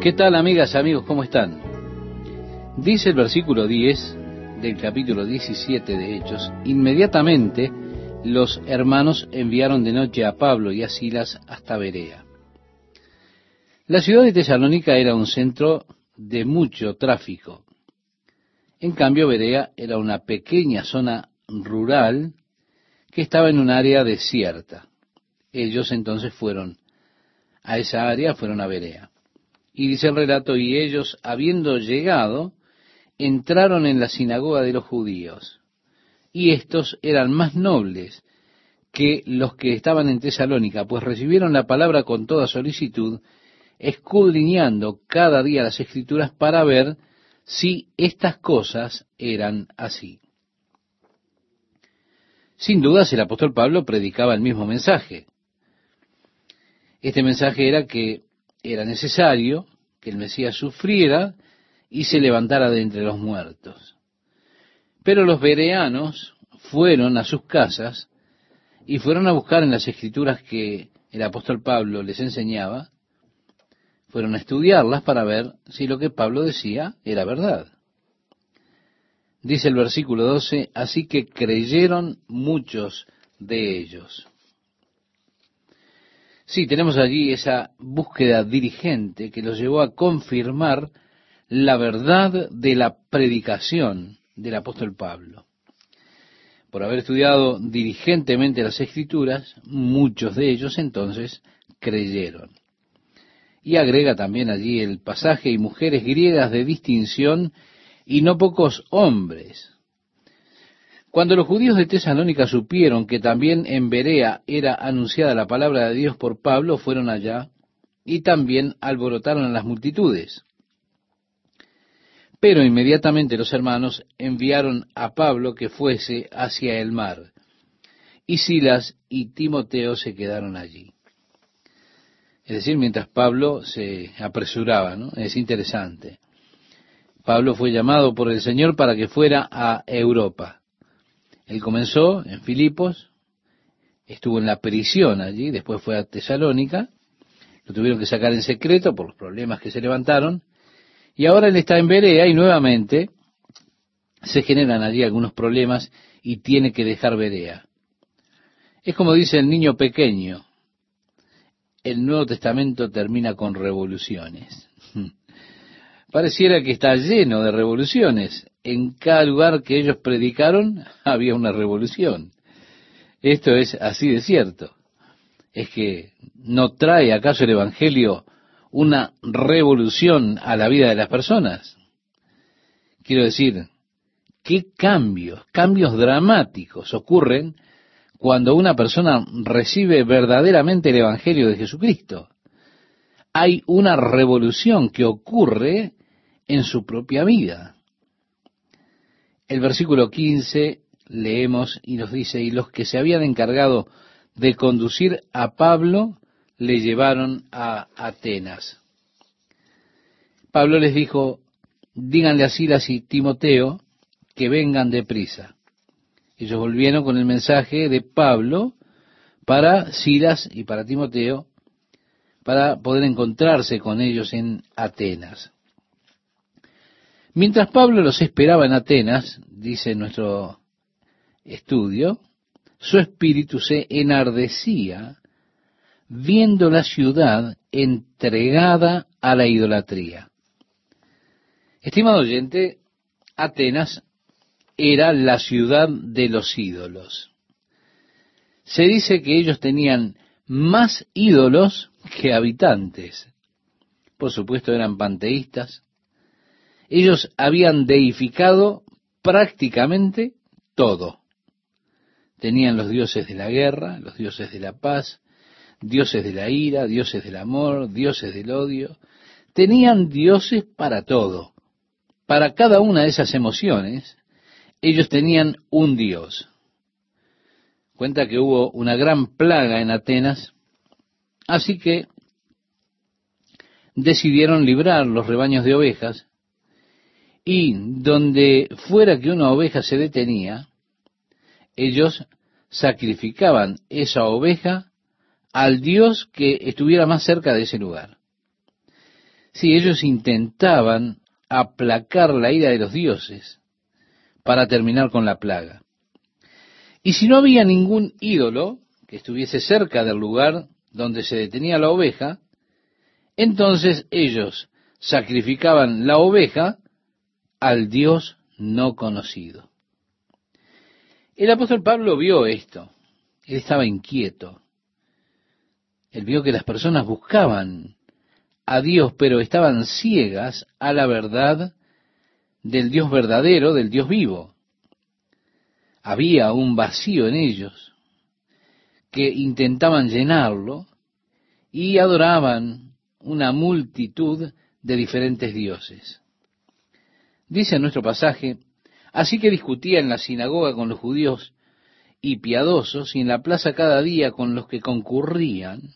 ¿Qué tal amigas, amigos? ¿Cómo están? Dice el versículo 10 del capítulo 17 de Hechos, inmediatamente los hermanos enviaron de noche a Pablo y a Silas hasta Berea. La ciudad de Tesalónica era un centro de mucho tráfico. En cambio, Berea era una pequeña zona rural que estaba en un área desierta. Ellos entonces fueron a esa área, fueron a Berea. Y dice el relato, y ellos, habiendo llegado, entraron en la sinagoga de los judíos. Y estos eran más nobles que los que estaban en Tesalónica, pues recibieron la palabra con toda solicitud, escudriñando cada día las escrituras para ver si estas cosas eran así. Sin dudas el apóstol Pablo predicaba el mismo mensaje. Este mensaje era que era necesario que el Mesías sufriera y se levantara de entre los muertos. Pero los bereanos fueron a sus casas y fueron a buscar en las escrituras que el apóstol Pablo les enseñaba, fueron a estudiarlas para ver si lo que Pablo decía era verdad. Dice el versículo 12, así que creyeron muchos de ellos. Sí, tenemos allí esa búsqueda dirigente que los llevó a confirmar la verdad de la predicación del apóstol Pablo. Por haber estudiado diligentemente las escrituras, muchos de ellos entonces creyeron. Y agrega también allí el pasaje y mujeres griegas de distinción y no pocos hombres, cuando los judíos de Tesalónica supieron que también en Berea era anunciada la palabra de Dios por Pablo, fueron allá y también alborotaron a las multitudes. Pero inmediatamente los hermanos enviaron a Pablo que fuese hacia el mar, y Silas y Timoteo se quedaron allí. Es decir, mientras Pablo se apresuraba, ¿no? Es interesante. Pablo fue llamado por el Señor para que fuera a Europa. Él comenzó en Filipos, estuvo en la prisión allí, después fue a Tesalónica, lo tuvieron que sacar en secreto por los problemas que se levantaron, y ahora él está en Berea y nuevamente se generan allí algunos problemas y tiene que dejar Berea. Es como dice el niño pequeño, el Nuevo Testamento termina con revoluciones. Pareciera que está lleno de revoluciones en cada lugar que ellos predicaron había una revolución. Esto es así de cierto. Es que no trae acaso el Evangelio una revolución a la vida de las personas. Quiero decir, ¿qué cambios, cambios dramáticos ocurren cuando una persona recibe verdaderamente el Evangelio de Jesucristo? Hay una revolución que ocurre en su propia vida. El versículo 15 leemos y nos dice, y los que se habían encargado de conducir a Pablo le llevaron a Atenas. Pablo les dijo, díganle a Silas y Timoteo que vengan deprisa. Ellos volvieron con el mensaje de Pablo para Silas y para Timoteo, para poder encontrarse con ellos en Atenas. Mientras Pablo los esperaba en Atenas, dice nuestro estudio, su espíritu se enardecía viendo la ciudad entregada a la idolatría. Estimado oyente, Atenas era la ciudad de los ídolos. Se dice que ellos tenían más ídolos que habitantes. Por supuesto eran panteístas, ellos habían deificado prácticamente todo. Tenían los dioses de la guerra, los dioses de la paz, dioses de la ira, dioses del amor, dioses del odio. Tenían dioses para todo. Para cada una de esas emociones, ellos tenían un dios. Cuenta que hubo una gran plaga en Atenas, así que decidieron librar los rebaños de ovejas y donde fuera que una oveja se detenía, ellos sacrificaban esa oveja al Dios que estuviera más cerca de ese lugar. Sí, ellos intentaban aplacar la ira de los dioses para terminar con la plaga. Y si no había ningún ídolo que estuviese cerca del lugar donde se detenía la oveja, entonces ellos sacrificaban la oveja al Dios no conocido. El apóstol Pablo vio esto. Él estaba inquieto. Él vio que las personas buscaban a Dios, pero estaban ciegas a la verdad del Dios verdadero, del Dios vivo. Había un vacío en ellos que intentaban llenarlo y adoraban una multitud de diferentes dioses. Dice en nuestro pasaje, así que discutía en la sinagoga con los judíos y piadosos y en la plaza cada día con los que concurrían,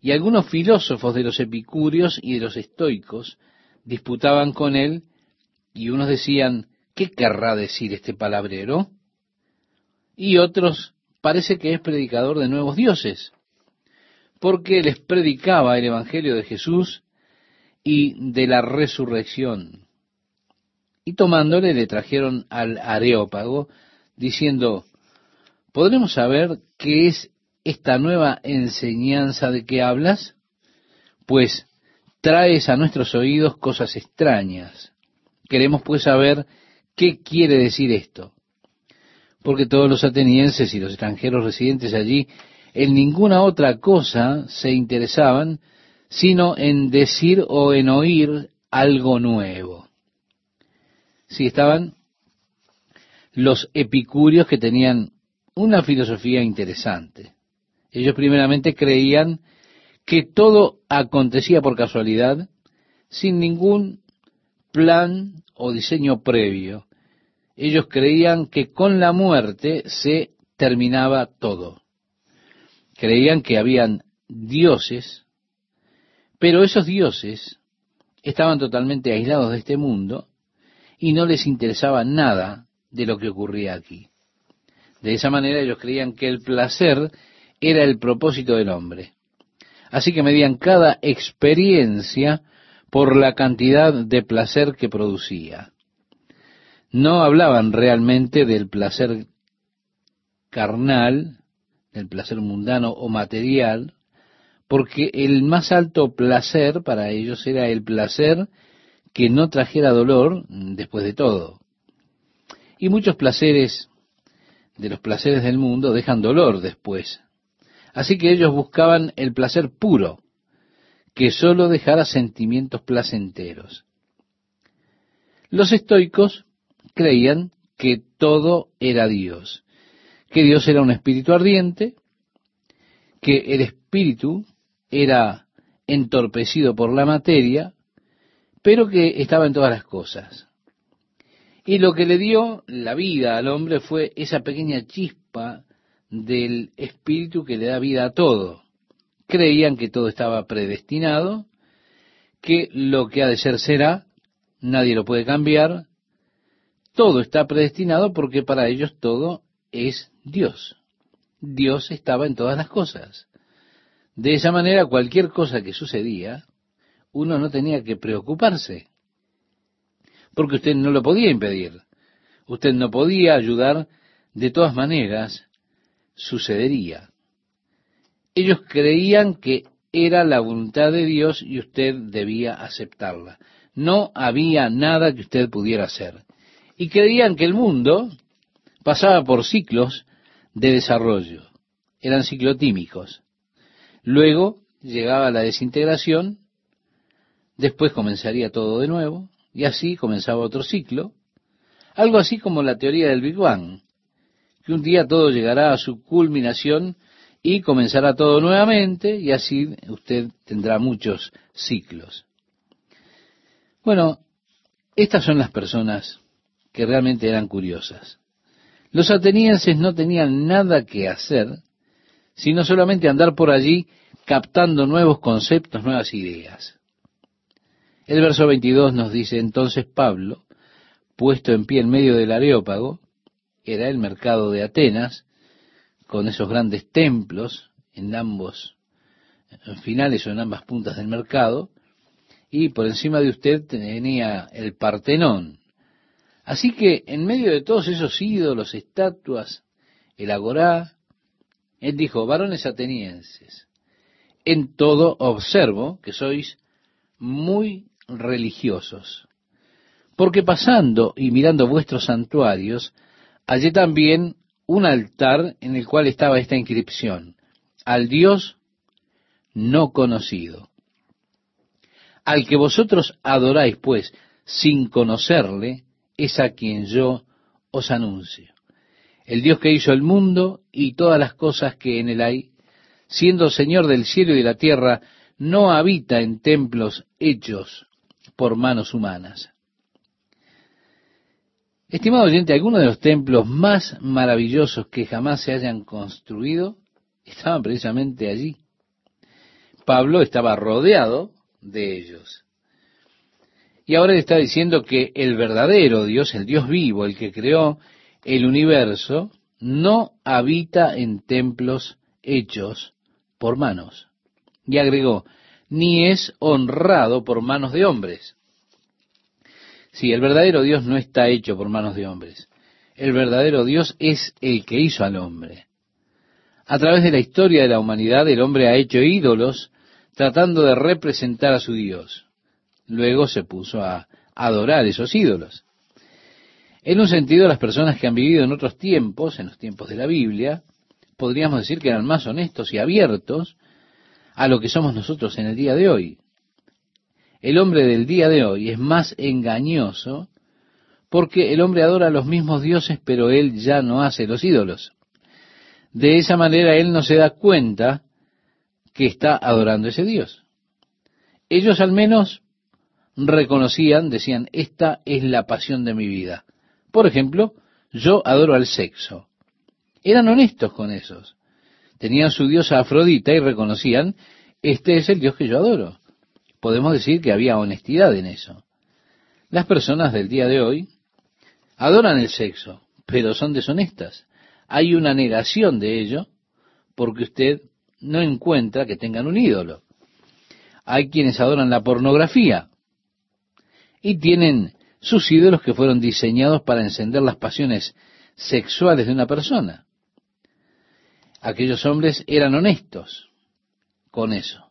y algunos filósofos de los epicúreos y de los estoicos disputaban con él, y unos decían, ¿qué querrá decir este palabrero? Y otros, parece que es predicador de nuevos dioses, porque les predicaba el Evangelio de Jesús y de la resurrección. Y tomándole le trajeron al Areópago, diciendo, ¿podremos saber qué es esta nueva enseñanza de que hablas? Pues traes a nuestros oídos cosas extrañas. Queremos pues saber qué quiere decir esto. Porque todos los atenienses y los extranjeros residentes allí en ninguna otra cosa se interesaban, sino en decir o en oír algo nuevo. Si estaban los epicúreos que tenían una filosofía interesante. Ellos primeramente creían que todo acontecía por casualidad, sin ningún plan o diseño previo. Ellos creían que con la muerte se terminaba todo. Creían que habían dioses, pero esos dioses estaban totalmente aislados de este mundo y no les interesaba nada de lo que ocurría aquí. De esa manera ellos creían que el placer era el propósito del hombre. Así que medían cada experiencia por la cantidad de placer que producía. No hablaban realmente del placer carnal, del placer mundano o material, porque el más alto placer para ellos era el placer que no trajera dolor después de todo. Y muchos placeres de los placeres del mundo dejan dolor después. Así que ellos buscaban el placer puro, que sólo dejara sentimientos placenteros. Los estoicos creían que todo era Dios, que Dios era un espíritu ardiente, que el espíritu era entorpecido por la materia, pero que estaba en todas las cosas. Y lo que le dio la vida al hombre fue esa pequeña chispa del espíritu que le da vida a todo. Creían que todo estaba predestinado, que lo que ha de ser será, nadie lo puede cambiar, todo está predestinado porque para ellos todo es Dios. Dios estaba en todas las cosas. De esa manera cualquier cosa que sucedía, uno no tenía que preocuparse, porque usted no lo podía impedir. Usted no podía ayudar, de todas maneras, sucedería. Ellos creían que era la voluntad de Dios y usted debía aceptarla. No había nada que usted pudiera hacer. Y creían que el mundo pasaba por ciclos de desarrollo. Eran ciclotímicos. Luego llegaba la desintegración, después comenzaría todo de nuevo, y así comenzaba otro ciclo, algo así como la teoría del Big Bang, que un día todo llegará a su culminación y comenzará todo nuevamente, y así usted tendrá muchos ciclos. Bueno, estas son las personas que realmente eran curiosas. Los atenienses no tenían nada que hacer, sino solamente andar por allí captando nuevos conceptos, nuevas ideas. El verso 22 nos dice, entonces Pablo, puesto en pie en medio del areópago, era el mercado de Atenas, con esos grandes templos en ambos finales o en ambas puntas del mercado, y por encima de usted tenía el Partenón. Así que en medio de todos esos ídolos, estatuas, el agorá, él dijo, varones atenienses, en todo observo que sois muy religiosos, porque pasando y mirando vuestros santuarios, hallé también un altar en el cual estaba esta inscripción, al Dios no conocido. Al que vosotros adoráis, pues, sin conocerle, es a quien yo os anuncio. El Dios que hizo el mundo y todas las cosas que en él hay, siendo Señor del cielo y de la tierra, no habita en templos hechos por manos humanas. Estimado oyente, algunos de los templos más maravillosos que jamás se hayan construido estaban precisamente allí. Pablo estaba rodeado de ellos. Y ahora está diciendo que el verdadero Dios, el Dios vivo, el que creó el universo, no habita en templos hechos por manos. Y agregó, ni es honrado por manos de hombres. Si el verdadero Dios no está hecho por manos de hombres. El verdadero Dios es el que hizo al hombre. A través de la historia de la humanidad, el hombre ha hecho ídolos tratando de representar a su Dios. Luego se puso a adorar esos ídolos. En un sentido, las personas que han vivido en otros tiempos, en los tiempos de la Biblia, podríamos decir que eran más honestos y abiertos a lo que somos nosotros en el día de hoy. El hombre del día de hoy es más engañoso porque el hombre adora a los mismos dioses, pero él ya no hace los ídolos. De esa manera él no se da cuenta que está adorando ese Dios. Ellos al menos reconocían, decían, esta es la pasión de mi vida. Por ejemplo, yo adoro al sexo. Eran honestos con esos. Tenían su diosa Afrodita y reconocían, este es el Dios que yo adoro. Podemos decir que había honestidad en eso. Las personas del día de hoy adoran el sexo, pero son deshonestas. Hay una negación de ello porque usted no encuentra que tengan un ídolo. Hay quienes adoran la pornografía y tienen sus ídolos que fueron diseñados para encender las pasiones sexuales de una persona. Aquellos hombres eran honestos con eso,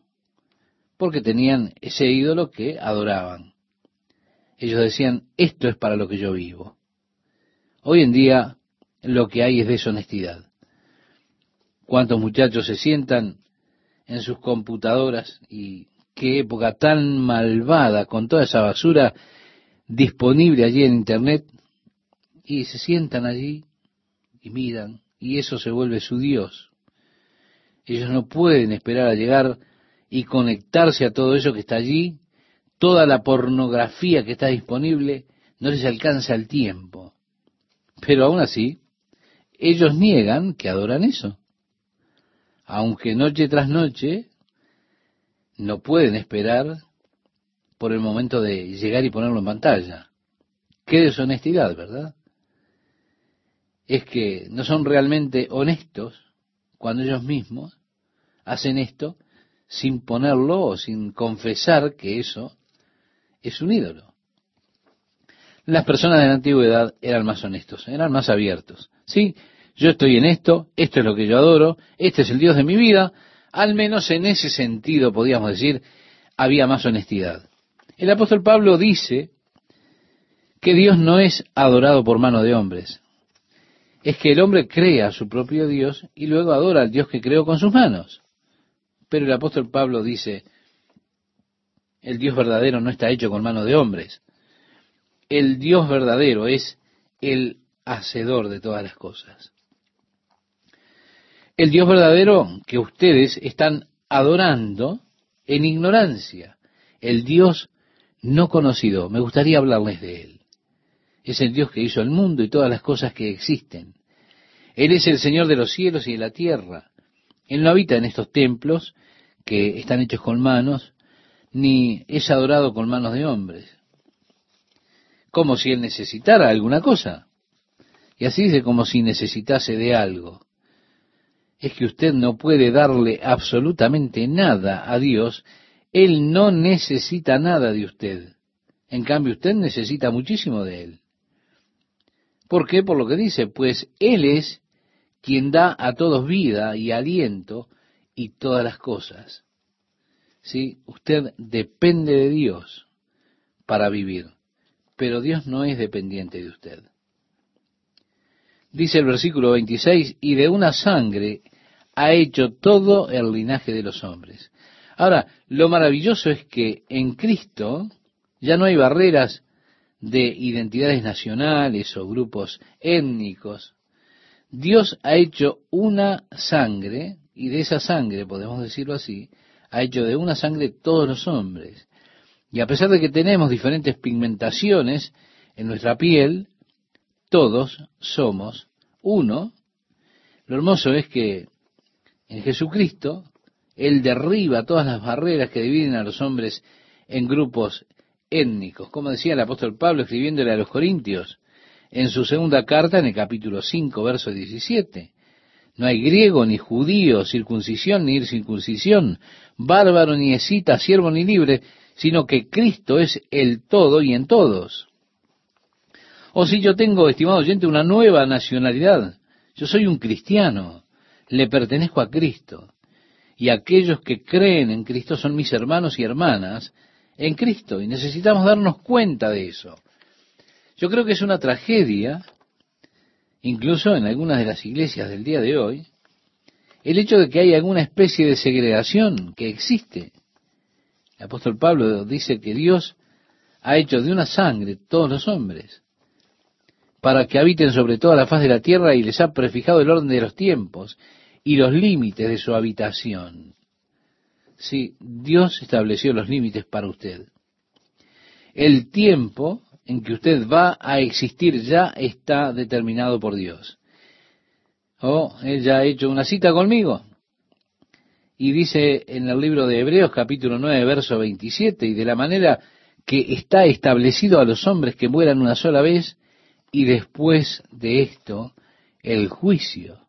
porque tenían ese ídolo que adoraban. Ellos decían, esto es para lo que yo vivo. Hoy en día lo que hay es deshonestidad cuántos muchachos se sientan en sus computadoras y qué época tan malvada con toda esa basura disponible allí en Internet y se sientan allí y miran y eso se vuelve su Dios. Ellos no pueden esperar a llegar y conectarse a todo eso que está allí, toda la pornografía que está disponible, no les alcanza el tiempo. Pero aún así, ellos niegan que adoran eso aunque noche tras noche no pueden esperar por el momento de llegar y ponerlo en pantalla. Qué deshonestidad, ¿verdad? Es que no son realmente honestos cuando ellos mismos hacen esto sin ponerlo o sin confesar que eso es un ídolo. Las personas de la antigüedad eran más honestos, eran más abiertos. Sí, yo estoy en esto, esto es lo que yo adoro, este es el Dios de mi vida, al menos en ese sentido podríamos decir, había más honestidad. El apóstol Pablo dice que Dios no es adorado por mano de hombres, es que el hombre crea a su propio Dios y luego adora al Dios que creó con sus manos. Pero el apóstol Pablo dice, el Dios verdadero no está hecho con mano de hombres. El Dios verdadero es el hacedor de todas las cosas el Dios verdadero que ustedes están adorando en ignorancia, el Dios no conocido. Me gustaría hablarles de Él. Es el Dios que hizo el mundo y todas las cosas que existen. Él es el Señor de los cielos y de la tierra. Él no habita en estos templos que están hechos con manos, ni es adorado con manos de hombres. Como si Él necesitara alguna cosa. Y así dice como si necesitase de algo es que usted no puede darle absolutamente nada a Dios Él no necesita nada de usted. En cambio, usted necesita muchísimo de Él. ¿Por qué? Por lo que dice, pues Él es quien da a todos vida y aliento y todas las cosas. ¿Sí? Usted depende de Dios para vivir, pero Dios no es dependiente de usted. Dice el versículo 26, y de una sangre ha hecho todo el linaje de los hombres. Ahora, lo maravilloso es que en Cristo ya no hay barreras de identidades nacionales o grupos étnicos. Dios ha hecho una sangre, y de esa sangre, podemos decirlo así, ha hecho de una sangre todos los hombres. Y a pesar de que tenemos diferentes pigmentaciones en nuestra piel, todos somos uno. Lo hermoso es que en Jesucristo Él derriba todas las barreras que dividen a los hombres en grupos étnicos, como decía el apóstol Pablo escribiéndole a los Corintios en su segunda carta en el capítulo 5, verso 17. No hay griego ni judío, circuncisión ni circuncisión, bárbaro ni escita, siervo ni libre, sino que Cristo es el todo y en todos. O si yo tengo, estimado oyente, una nueva nacionalidad, yo soy un cristiano, le pertenezco a Cristo, y aquellos que creen en Cristo son mis hermanos y hermanas en Cristo, y necesitamos darnos cuenta de eso. Yo creo que es una tragedia, incluso en algunas de las iglesias del día de hoy, el hecho de que hay alguna especie de segregación que existe. El apóstol Pablo dice que Dios ha hecho de una sangre todos los hombres, para que habiten sobre toda la faz de la tierra y les ha prefijado el orden de los tiempos y los límites de su habitación. Sí, Dios estableció los límites para usted. El tiempo en que usted va a existir ya está determinado por Dios. Oh, Él ya ha hecho una cita conmigo. Y dice en el libro de Hebreos capítulo 9, verso 27, y de la manera que está establecido a los hombres que mueran una sola vez, y después de esto, el juicio.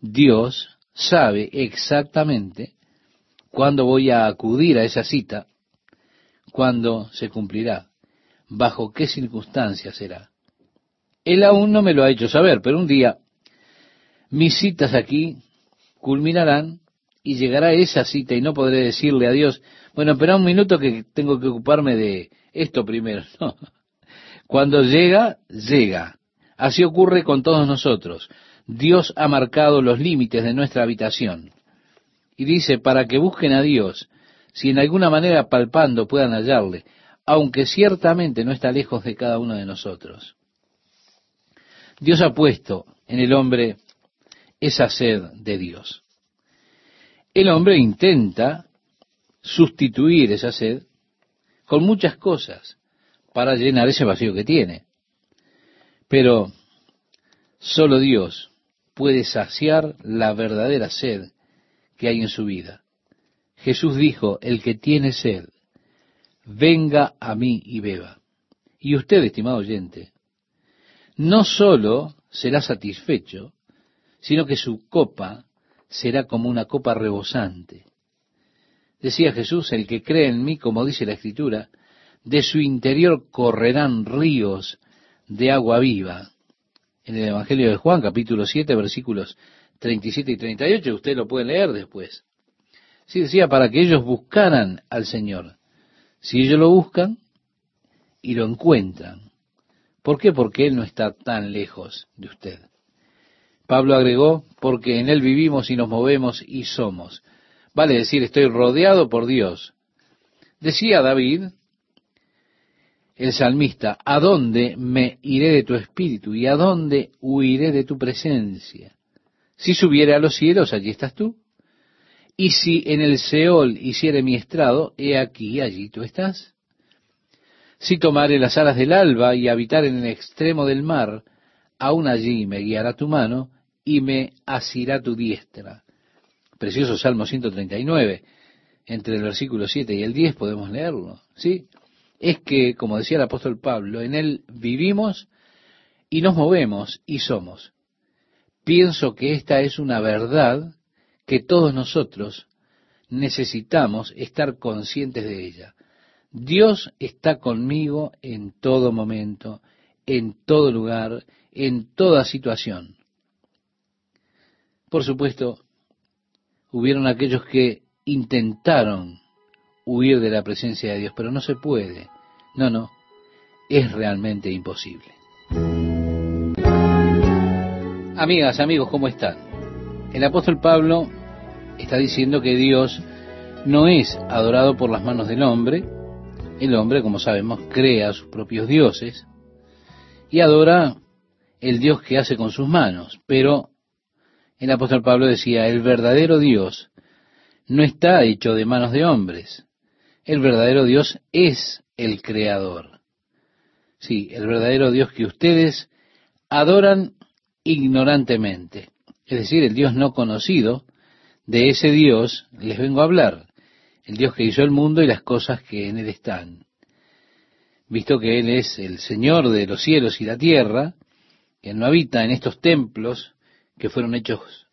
Dios sabe exactamente cuándo voy a acudir a esa cita, cuándo se cumplirá bajo qué circunstancias será. Él aún no me lo ha hecho saber, pero un día mis citas aquí culminarán y llegará esa cita y no podré decirle a Dios, bueno, espera un minuto que tengo que ocuparme de esto primero. Cuando llega, llega. Así ocurre con todos nosotros. Dios ha marcado los límites de nuestra habitación. Y dice, para que busquen a Dios, si en alguna manera palpando puedan hallarle, aunque ciertamente no está lejos de cada uno de nosotros. Dios ha puesto en el hombre esa sed de Dios. El hombre intenta sustituir esa sed con muchas cosas para llenar ese vacío que tiene. Pero solo Dios puede saciar la verdadera sed que hay en su vida. Jesús dijo, el que tiene sed, venga a mí y beba. Y usted, estimado oyente, no sólo será satisfecho, sino que su copa será como una copa rebosante. Decía Jesús, el que cree en mí, como dice la Escritura, de su interior correrán ríos de agua viva. En el Evangelio de Juan, capítulo 7, versículos 37 y 38, usted lo puede leer después. Sí, decía, para que ellos buscaran al Señor. Si ellos lo buscan y lo encuentran. ¿Por qué? Porque Él no está tan lejos de usted. Pablo agregó, porque en Él vivimos y nos movemos y somos. Vale decir, estoy rodeado por Dios. Decía David, el salmista, ¿a dónde me iré de tu espíritu y a dónde huiré de tu presencia? Si subiere a los cielos, allí estás tú. Y si en el Seol hiciere mi estrado, he aquí, allí tú estás. Si tomare las alas del alba y habitar en el extremo del mar, aún allí me guiará tu mano y me asirá tu diestra. Precioso Salmo 139. Entre el versículo 7 y el 10 podemos leerlo. ¿Sí? Es que, como decía el apóstol Pablo, en él vivimos y nos movemos y somos. Pienso que esta es una verdad que todos nosotros necesitamos estar conscientes de ella. Dios está conmigo en todo momento, en todo lugar, en toda situación. Por supuesto, hubieron aquellos que intentaron huir de la presencia de Dios, pero no se puede. No, no, es realmente imposible. Amigas, amigos, ¿cómo están? El apóstol Pablo está diciendo que Dios no es adorado por las manos del hombre. El hombre, como sabemos, crea sus propios dioses y adora el Dios que hace con sus manos. Pero el apóstol Pablo decía, el verdadero Dios no está hecho de manos de hombres. El verdadero Dios es el creador. Sí, el verdadero Dios que ustedes adoran ignorantemente. Es decir, el Dios no conocido, de ese Dios les vengo a hablar. El Dios que hizo el mundo y las cosas que en él están. Visto que Él es el Señor de los cielos y la tierra, que no habita en estos templos que fueron hechos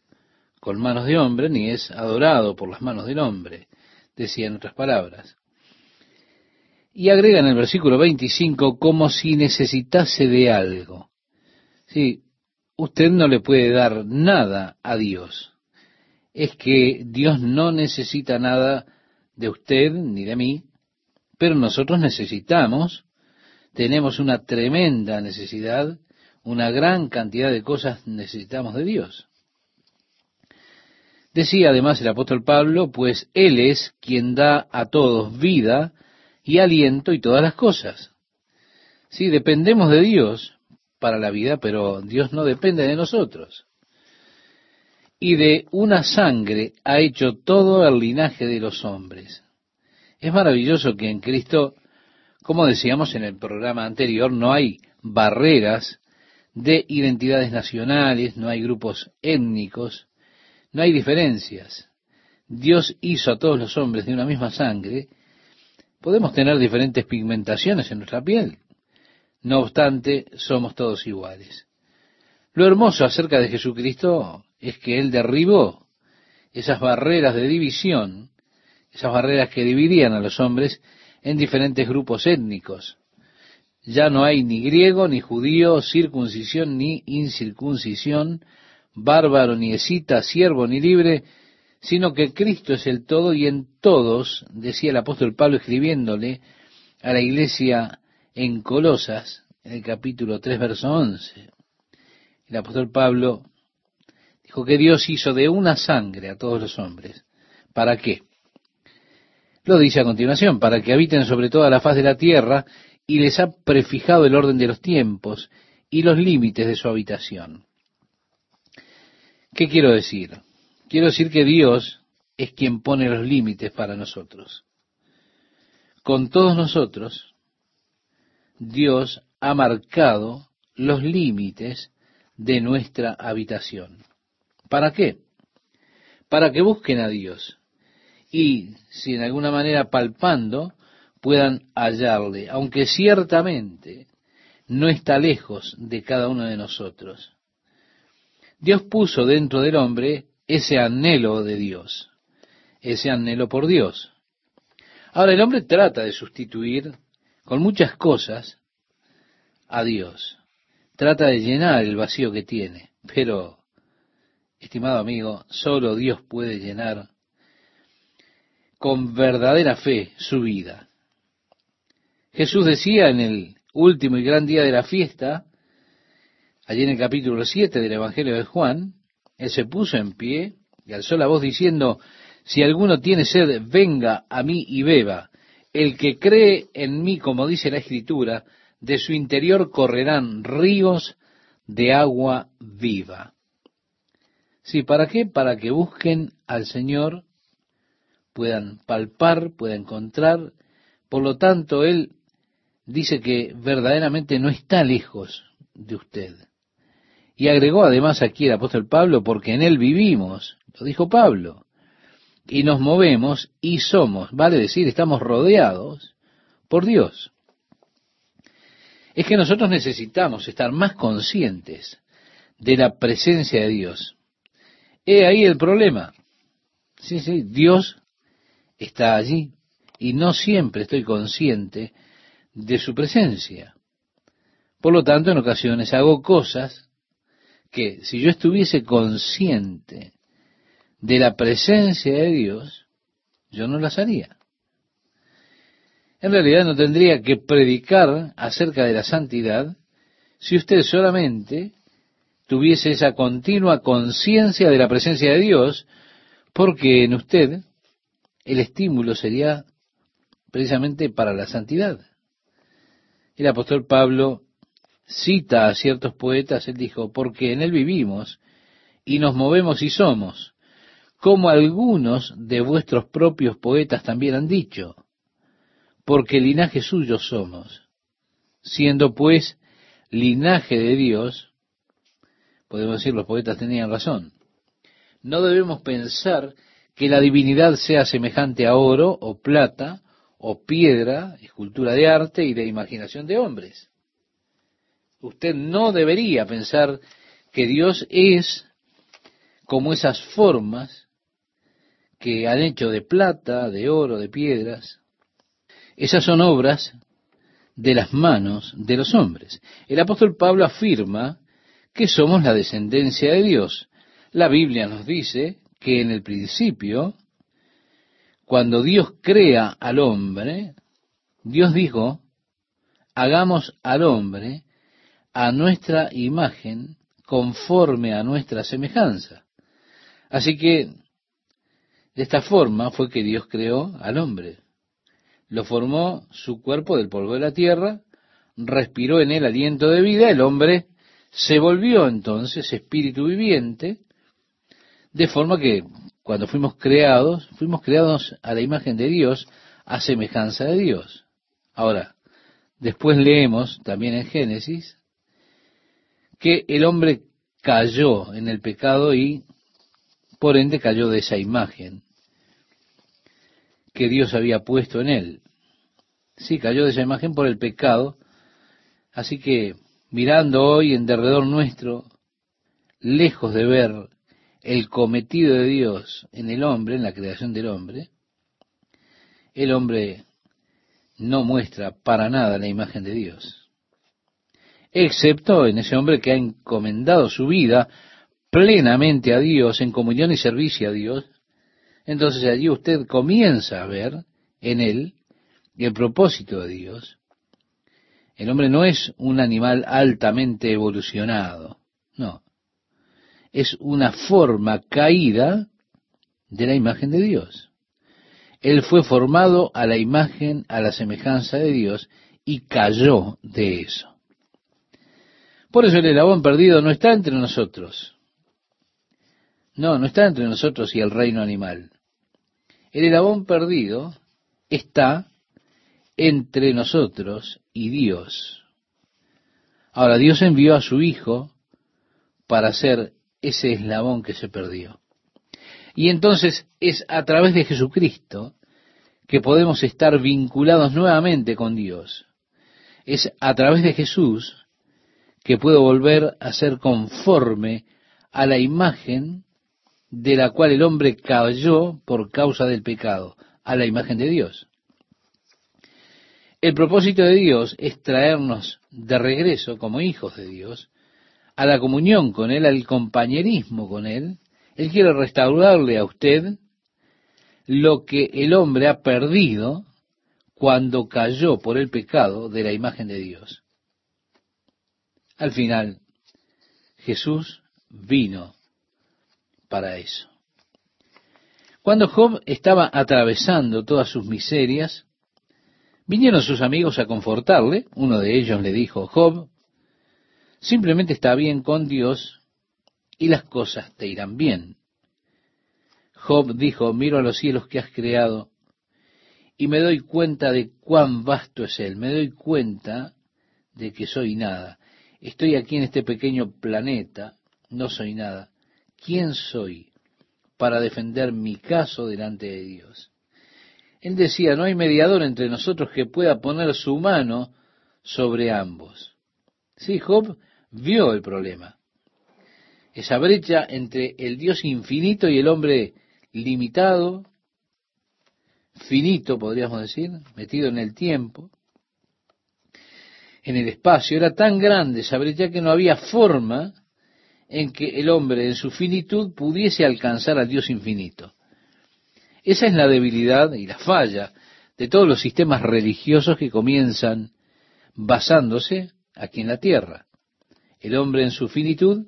con manos de hombre, ni es adorado por las manos del hombre, decía en otras palabras. Y agrega en el versículo 25, como si necesitase de algo. Sí, usted no le puede dar nada a Dios. Es que Dios no necesita nada de usted ni de mí, pero nosotros necesitamos, tenemos una tremenda necesidad, una gran cantidad de cosas necesitamos de Dios. Decía además el apóstol Pablo, pues Él es quien da a todos vida y aliento y todas las cosas. Sí, dependemos de Dios, para la vida, pero Dios no depende de nosotros. Y de una sangre ha hecho todo el linaje de los hombres. Es maravilloso que en Cristo, como decíamos en el programa anterior, no hay barreras de identidades nacionales, no hay grupos étnicos, no hay diferencias. Dios hizo a todos los hombres de una misma sangre. Podemos tener diferentes pigmentaciones en nuestra piel, no obstante, somos todos iguales. Lo hermoso acerca de Jesucristo es que Él derribó esas barreras de división, esas barreras que dividían a los hombres en diferentes grupos étnicos. Ya no hay ni griego, ni judío, circuncisión, ni incircuncisión, bárbaro, ni escita, siervo, ni libre, sino que Cristo es el todo y en todos, decía el apóstol Pablo escribiéndole a la iglesia en Colosas, en el capítulo 3, verso 11. El apóstol Pablo dijo que Dios hizo de una sangre a todos los hombres. ¿Para qué? Lo dice a continuación, para que habiten sobre toda la faz de la tierra y les ha prefijado el orden de los tiempos y los límites de su habitación. ¿Qué quiero decir? Quiero decir que Dios es quien pone los límites para nosotros. Con todos nosotros, Dios ha marcado los límites de nuestra habitación. ¿Para qué? Para que busquen a Dios y, si en alguna manera palpando, puedan hallarle, aunque ciertamente no está lejos de cada uno de nosotros. Dios puso dentro del hombre ese anhelo de Dios, ese anhelo por Dios. Ahora el hombre trata de sustituir con muchas cosas a Dios. Trata de llenar el vacío que tiene. Pero, estimado amigo, solo Dios puede llenar con verdadera fe su vida. Jesús decía en el último y gran día de la fiesta, allí en el capítulo 7 del Evangelio de Juan, Él se puso en pie y alzó la voz diciendo, si alguno tiene sed, venga a mí y beba. El que cree en mí, como dice la Escritura, de su interior correrán ríos de agua viva. Sí, ¿para qué? Para que busquen al Señor, puedan palpar, puedan encontrar. Por lo tanto, Él dice que verdaderamente no está lejos de usted. Y agregó además aquí el apóstol Pablo, porque en Él vivimos, lo dijo Pablo y nos movemos y somos, vale decir, estamos rodeados por Dios. Es que nosotros necesitamos estar más conscientes de la presencia de Dios. He ahí el problema. Sí, sí, Dios está allí y no siempre estoy consciente de su presencia. Por lo tanto, en ocasiones hago cosas que si yo estuviese consciente de la presencia de Dios, yo no las haría. En realidad no tendría que predicar acerca de la santidad si usted solamente tuviese esa continua conciencia de la presencia de Dios, porque en usted el estímulo sería precisamente para la santidad. El apóstol Pablo cita a ciertos poetas, él dijo, porque en él vivimos y nos movemos y somos, como algunos de vuestros propios poetas también han dicho, porque linaje suyo somos. Siendo pues linaje de Dios, podemos decir los poetas tenían razón. No debemos pensar que la divinidad sea semejante a oro o plata o piedra, escultura de arte y de imaginación de hombres. Usted no debería pensar que Dios es como esas formas que han hecho de plata, de oro, de piedras. Esas son obras de las manos de los hombres. El apóstol Pablo afirma que somos la descendencia de Dios. La Biblia nos dice que en el principio, cuando Dios crea al hombre, Dios dijo, hagamos al hombre a nuestra imagen conforme a nuestra semejanza. Así que de esta forma fue que Dios creó al hombre. Lo formó su cuerpo del polvo de la tierra, respiró en él aliento de vida, el hombre se volvió entonces espíritu viviente, de forma que cuando fuimos creados, fuimos creados a la imagen de Dios, a semejanza de Dios. Ahora, después leemos también en Génesis que el hombre cayó en el pecado y por ende cayó de esa imagen que Dios había puesto en él. Sí, cayó de esa imagen por el pecado. Así que mirando hoy en derredor nuestro, lejos de ver el cometido de Dios en el hombre, en la creación del hombre, el hombre no muestra para nada la imagen de Dios, excepto en ese hombre que ha encomendado su vida plenamente a Dios, en comunión y servicio a Dios, entonces allí usted comienza a ver en él el propósito de Dios. El hombre no es un animal altamente evolucionado, no. Es una forma caída de la imagen de Dios. Él fue formado a la imagen, a la semejanza de Dios y cayó de eso. Por eso el elabón perdido no está entre nosotros. No, no está entre nosotros y el reino animal. El elabón perdido está entre nosotros y Dios. Ahora, Dios envió a su Hijo para ser ese eslabón que se perdió. Y entonces es a través de Jesucristo que podemos estar vinculados nuevamente con Dios. Es a través de Jesús que puedo volver a ser conforme a la imagen de la cual el hombre cayó por causa del pecado, a la imagen de Dios. El propósito de Dios es traernos de regreso como hijos de Dios a la comunión con Él, al compañerismo con Él. Él quiere restaurarle a usted lo que el hombre ha perdido cuando cayó por el pecado de la imagen de Dios. Al final, Jesús vino para eso. Cuando Job estaba atravesando todas sus miserias, vinieron sus amigos a confortarle. Uno de ellos le dijo, Job, simplemente está bien con Dios y las cosas te irán bien. Job dijo, miro a los cielos que has creado y me doy cuenta de cuán vasto es Él, me doy cuenta de que soy nada. Estoy aquí en este pequeño planeta, no soy nada. ¿Quién soy para defender mi caso delante de Dios? Él decía, no hay mediador entre nosotros que pueda poner su mano sobre ambos. Sí, Job vio el problema. Esa brecha entre el Dios infinito y el hombre limitado, finito, podríamos decir, metido en el tiempo, en el espacio, era tan grande esa brecha que no había forma en que el hombre en su finitud pudiese alcanzar al Dios infinito. Esa es la debilidad y la falla de todos los sistemas religiosos que comienzan basándose aquí en la tierra. El hombre en su finitud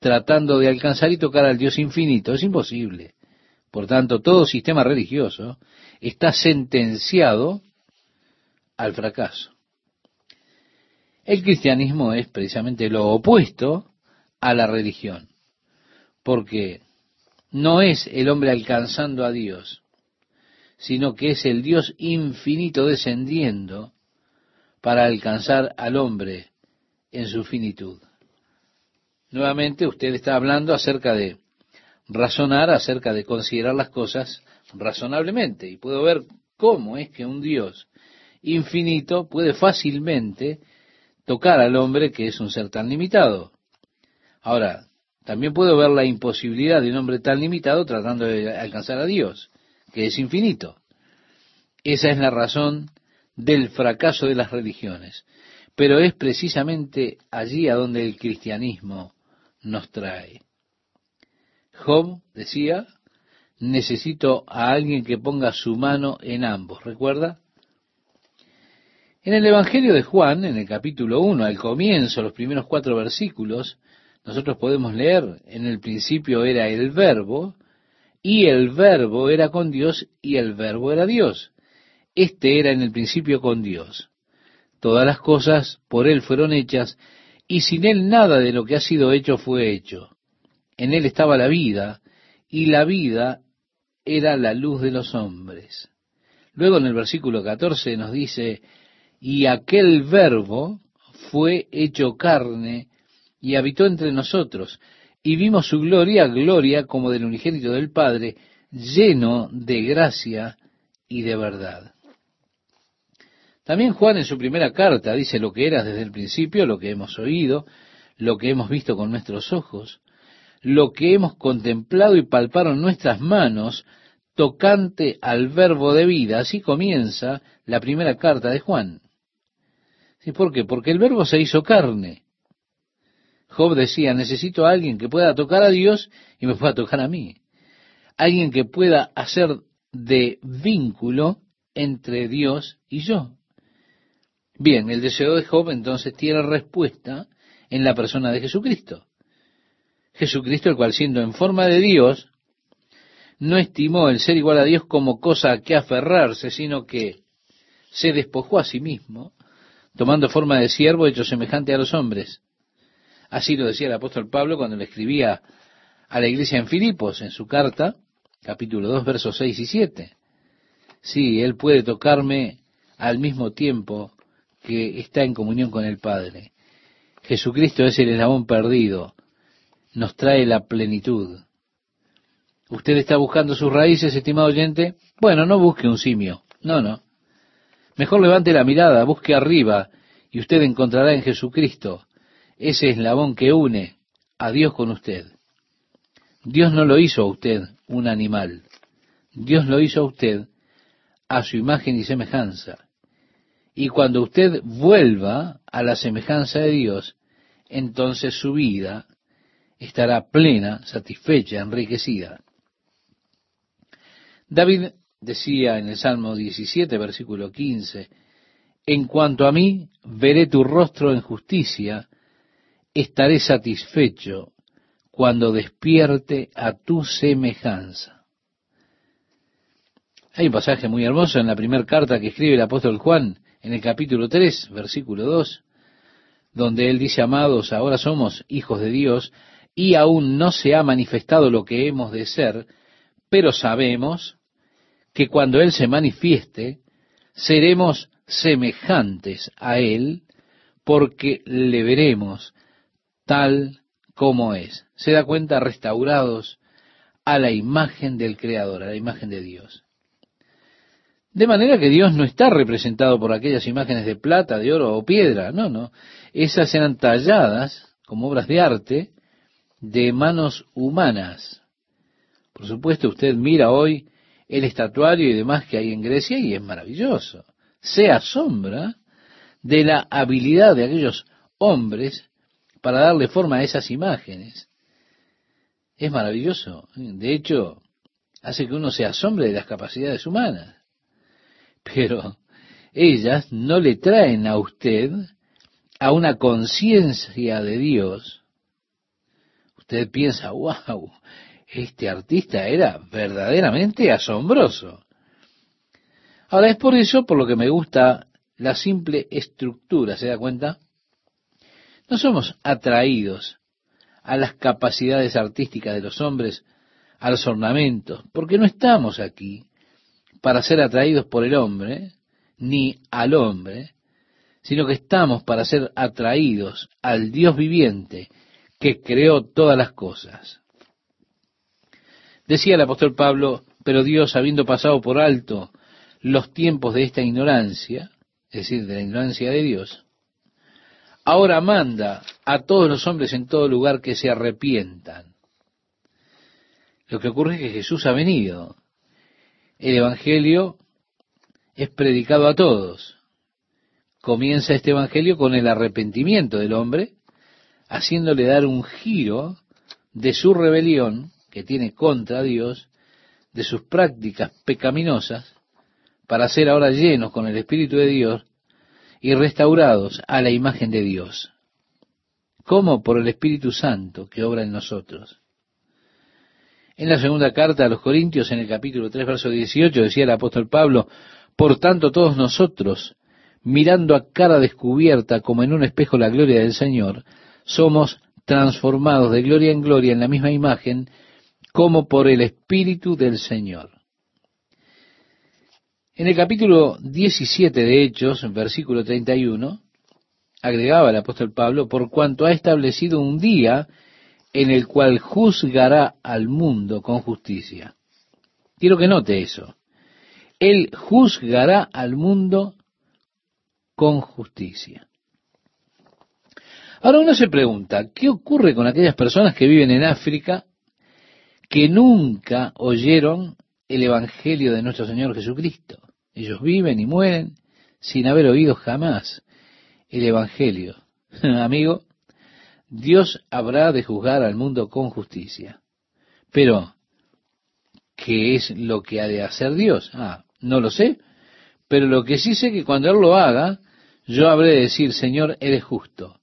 tratando de alcanzar y tocar al Dios infinito. Es imposible. Por tanto, todo sistema religioso está sentenciado al fracaso. El cristianismo es precisamente lo opuesto a la religión, porque no es el hombre alcanzando a Dios, sino que es el Dios infinito descendiendo para alcanzar al hombre en su finitud. Nuevamente usted está hablando acerca de razonar, acerca de considerar las cosas razonablemente. Y puedo ver cómo es que un Dios infinito puede fácilmente tocar al hombre que es un ser tan limitado. Ahora, también puedo ver la imposibilidad de un hombre tan limitado tratando de alcanzar a Dios, que es infinito. Esa es la razón del fracaso de las religiones. Pero es precisamente allí a donde el cristianismo nos trae. Job decía, necesito a alguien que ponga su mano en ambos. ¿Recuerda? En el Evangelio de Juan, en el capítulo 1, al comienzo, los primeros cuatro versículos, nosotros podemos leer, en el principio era el verbo, y el verbo era con Dios, y el verbo era Dios. Este era en el principio con Dios. Todas las cosas por Él fueron hechas, y sin Él nada de lo que ha sido hecho fue hecho. En Él estaba la vida, y la vida era la luz de los hombres. Luego en el versículo 14 nos dice, y aquel verbo fue hecho carne y habitó entre nosotros, y vimos su gloria, gloria como del unigénito del Padre, lleno de gracia y de verdad. También Juan en su primera carta dice lo que eras desde el principio, lo que hemos oído, lo que hemos visto con nuestros ojos, lo que hemos contemplado y palparon nuestras manos tocante al verbo de vida. Así comienza la primera carta de Juan. ¿Sí, ¿Por qué? Porque el verbo se hizo carne. Job decía, necesito a alguien que pueda tocar a Dios y me pueda tocar a mí. Alguien que pueda hacer de vínculo entre Dios y yo. Bien, el deseo de Job entonces tiene respuesta en la persona de Jesucristo. Jesucristo, el cual siendo en forma de Dios, no estimó el ser igual a Dios como cosa a que aferrarse, sino que se despojó a sí mismo, tomando forma de siervo hecho semejante a los hombres. Así lo decía el apóstol Pablo cuando le escribía a la iglesia en Filipos, en su carta, capítulo 2, versos 6 y 7. Sí, Él puede tocarme al mismo tiempo que está en comunión con el Padre. Jesucristo es el eslabón perdido, nos trae la plenitud. ¿Usted está buscando sus raíces, estimado oyente? Bueno, no busque un simio, no, no. Mejor levante la mirada, busque arriba, y usted encontrará en Jesucristo ese eslabón que une a Dios con usted. Dios no lo hizo a usted un animal, Dios lo hizo a usted a su imagen y semejanza. Y cuando usted vuelva a la semejanza de Dios, entonces su vida estará plena, satisfecha, enriquecida. David decía en el Salmo 17, versículo 15, En cuanto a mí, veré tu rostro en justicia, estaré satisfecho cuando despierte a tu semejanza. Hay un pasaje muy hermoso en la primera carta que escribe el apóstol Juan, en el capítulo 3, versículo 2, donde él dice, amados, ahora somos hijos de Dios y aún no se ha manifestado lo que hemos de ser, pero sabemos que cuando Él se manifieste, seremos semejantes a Él, porque le veremos tal como es. Se da cuenta restaurados a la imagen del Creador, a la imagen de Dios. De manera que Dios no está representado por aquellas imágenes de plata, de oro o piedra, no, no. Esas eran talladas como obras de arte de manos humanas. Por supuesto, usted mira hoy el estatuario y demás que hay en Grecia y es maravilloso. Se asombra de la habilidad de aquellos hombres para darle forma a esas imágenes. Es maravilloso. De hecho, hace que uno se asombre de las capacidades humanas. Pero ellas no le traen a usted a una conciencia de Dios. Usted piensa, wow, este artista era verdaderamente asombroso. Ahora es por eso por lo que me gusta la simple estructura, ¿se da cuenta? No somos atraídos a las capacidades artísticas de los hombres, a los ornamentos, porque no estamos aquí para ser atraídos por el hombre, ni al hombre, sino que estamos para ser atraídos al Dios viviente que creó todas las cosas. Decía el apóstol Pablo, pero Dios, habiendo pasado por alto los tiempos de esta ignorancia, es decir, de la ignorancia de Dios, ahora manda a todos los hombres en todo lugar que se arrepientan. Lo que ocurre es que Jesús ha venido. El Evangelio es predicado a todos. Comienza este Evangelio con el arrepentimiento del hombre, haciéndole dar un giro de su rebelión que tiene contra Dios, de sus prácticas pecaminosas, para ser ahora llenos con el Espíritu de Dios y restaurados a la imagen de Dios. ¿Cómo? Por el Espíritu Santo que obra en nosotros. En la segunda carta a los Corintios, en el capítulo 3, verso 18, decía el apóstol Pablo, por tanto todos nosotros, mirando a cara descubierta como en un espejo la gloria del Señor, somos transformados de gloria en gloria en la misma imagen como por el Espíritu del Señor. En el capítulo 17 de Hechos, versículo 31, agregaba el apóstol Pablo, por cuanto ha establecido un día en el cual juzgará al mundo con justicia. Quiero que note eso. Él juzgará al mundo con justicia. Ahora uno se pregunta, ¿qué ocurre con aquellas personas que viven en África que nunca oyeron el Evangelio de nuestro Señor Jesucristo? Ellos viven y mueren sin haber oído jamás el Evangelio. Amigo, Dios habrá de juzgar al mundo con justicia. Pero, ¿qué es lo que ha de hacer Dios? Ah, no lo sé, pero lo que sí sé que cuando Él lo haga, yo habré de decir, Señor, eres justo.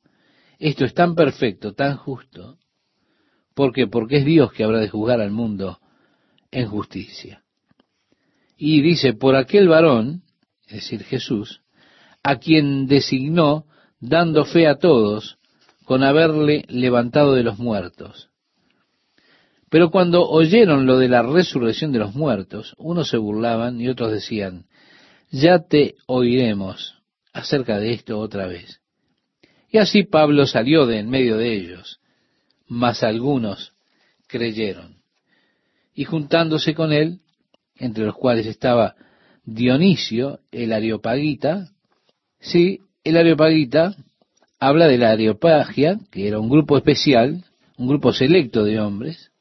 Esto es tan perfecto, tan justo. ¿Por qué? Porque es Dios que habrá de juzgar al mundo en justicia. Y dice, por aquel varón, es decir, Jesús, a quien designó, dando fe a todos, con haberle levantado de los muertos. Pero cuando oyeron lo de la resurrección de los muertos, unos se burlaban y otros decían, ya te oiremos acerca de esto otra vez. Y así Pablo salió de en medio de ellos, mas algunos creyeron. Y juntándose con él, entre los cuales estaba Dionisio, el Areopagita. Sí, el Areopagita habla de la Areopagia, que era un grupo especial, un grupo selecto de hombres,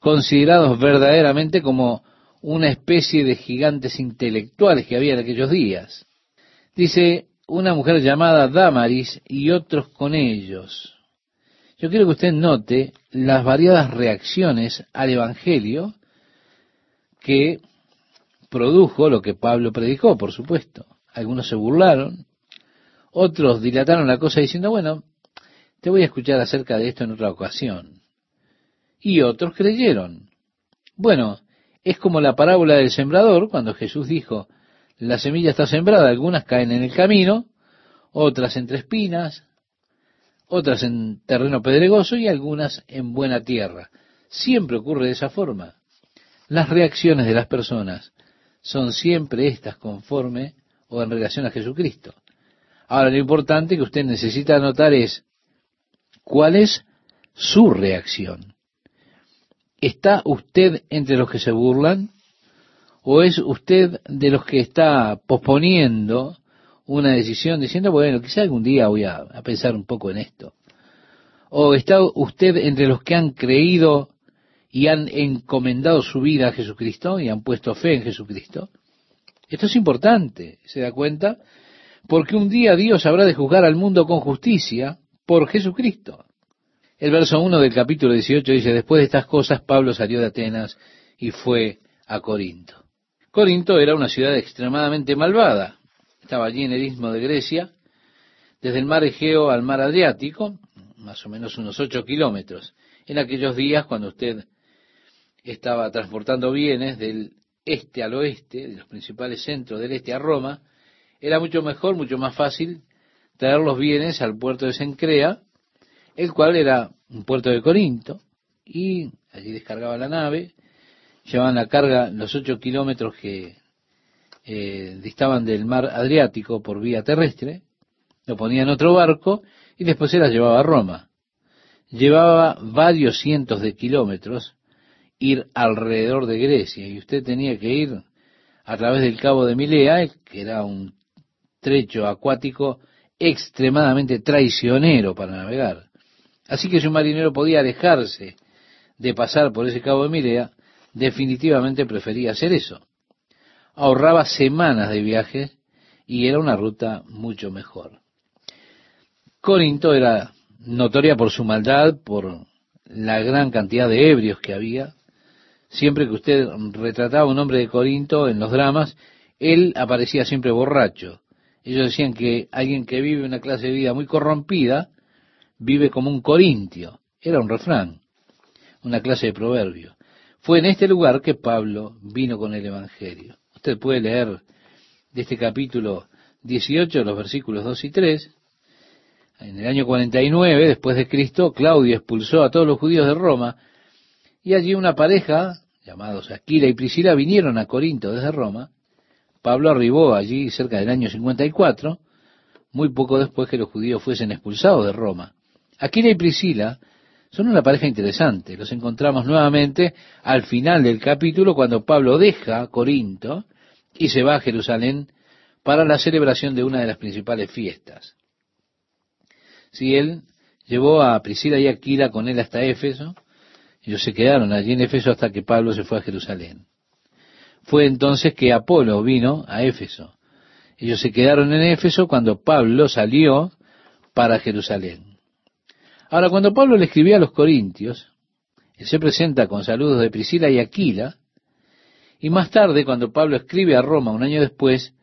considerados verdaderamente como una especie de gigantes intelectuales que había en aquellos días. Dice, una mujer llamada Damaris y otros con ellos. Yo quiero que usted note las variadas reacciones al Evangelio que produjo lo que Pablo predicó, por supuesto. Algunos se burlaron, otros dilataron la cosa diciendo, bueno, te voy a escuchar acerca de esto en otra ocasión. Y otros creyeron. Bueno, es como la parábola del sembrador, cuando Jesús dijo, la semilla está sembrada, algunas caen en el camino, otras entre espinas, otras en terreno pedregoso y algunas en buena tierra. Siempre ocurre de esa forma. Las reacciones de las personas son siempre estas conforme o en relación a Jesucristo. Ahora, lo importante que usted necesita anotar es cuál es su reacción. ¿Está usted entre los que se burlan? ¿O es usted de los que está posponiendo una decisión diciendo, bueno, quizá algún día voy a, a pensar un poco en esto? ¿O está usted entre los que han creído y han encomendado su vida a Jesucristo y han puesto fe en Jesucristo. Esto es importante, ¿se da cuenta? Porque un día Dios habrá de juzgar al mundo con justicia por Jesucristo. El verso 1 del capítulo 18 dice, después de estas cosas Pablo salió de Atenas y fue a Corinto. Corinto era una ciudad extremadamente malvada. Estaba allí en el istmo de Grecia, desde el mar Egeo al mar Adriático, más o menos unos ocho kilómetros. En aquellos días, cuando usted estaba transportando bienes del este al oeste, de los principales centros del este a Roma, era mucho mejor, mucho más fácil traer los bienes al puerto de Sencrea, el cual era un puerto de Corinto, y allí descargaba la nave, llevaban la carga los ocho kilómetros que eh, distaban del mar Adriático por vía terrestre, lo ponía en otro barco y después se las llevaba a Roma. Llevaba varios cientos de kilómetros ir alrededor de Grecia y usted tenía que ir a través del cabo de Milea, que era un trecho acuático extremadamente traicionero para navegar. Así que si un marinero podía alejarse de pasar por ese cabo de Milea, definitivamente prefería hacer eso. Ahorraba semanas de viaje y era una ruta mucho mejor. Corinto era notoria por su maldad, por la gran cantidad de ebrios que había. Siempre que usted retrataba a un hombre de Corinto en los dramas, él aparecía siempre borracho. Ellos decían que alguien que vive una clase de vida muy corrompida vive como un corintio. Era un refrán, una clase de proverbio. Fue en este lugar que Pablo vino con el Evangelio. Usted puede leer de este capítulo 18, los versículos 2 y 3, en el año 49 después de Cristo, Claudio expulsó a todos los judíos de Roma y allí una pareja, llamados Aquila y Priscila, vinieron a Corinto desde Roma. Pablo arribó allí cerca del año 54, muy poco después que los judíos fuesen expulsados de Roma. Aquila y Priscila son una pareja interesante. Los encontramos nuevamente al final del capítulo cuando Pablo deja Corinto y se va a Jerusalén para la celebración de una de las principales fiestas. Si él llevó a Priscila y Aquila con él hasta Éfeso, ellos se quedaron allí en Éfeso hasta que Pablo se fue a Jerusalén. Fue entonces que Apolo vino a Éfeso. Ellos se quedaron en Éfeso cuando Pablo salió para Jerusalén. Ahora, cuando Pablo le escribía a los Corintios, él se presenta con saludos de Priscila y Aquila, y más tarde, cuando Pablo escribe a Roma un año después,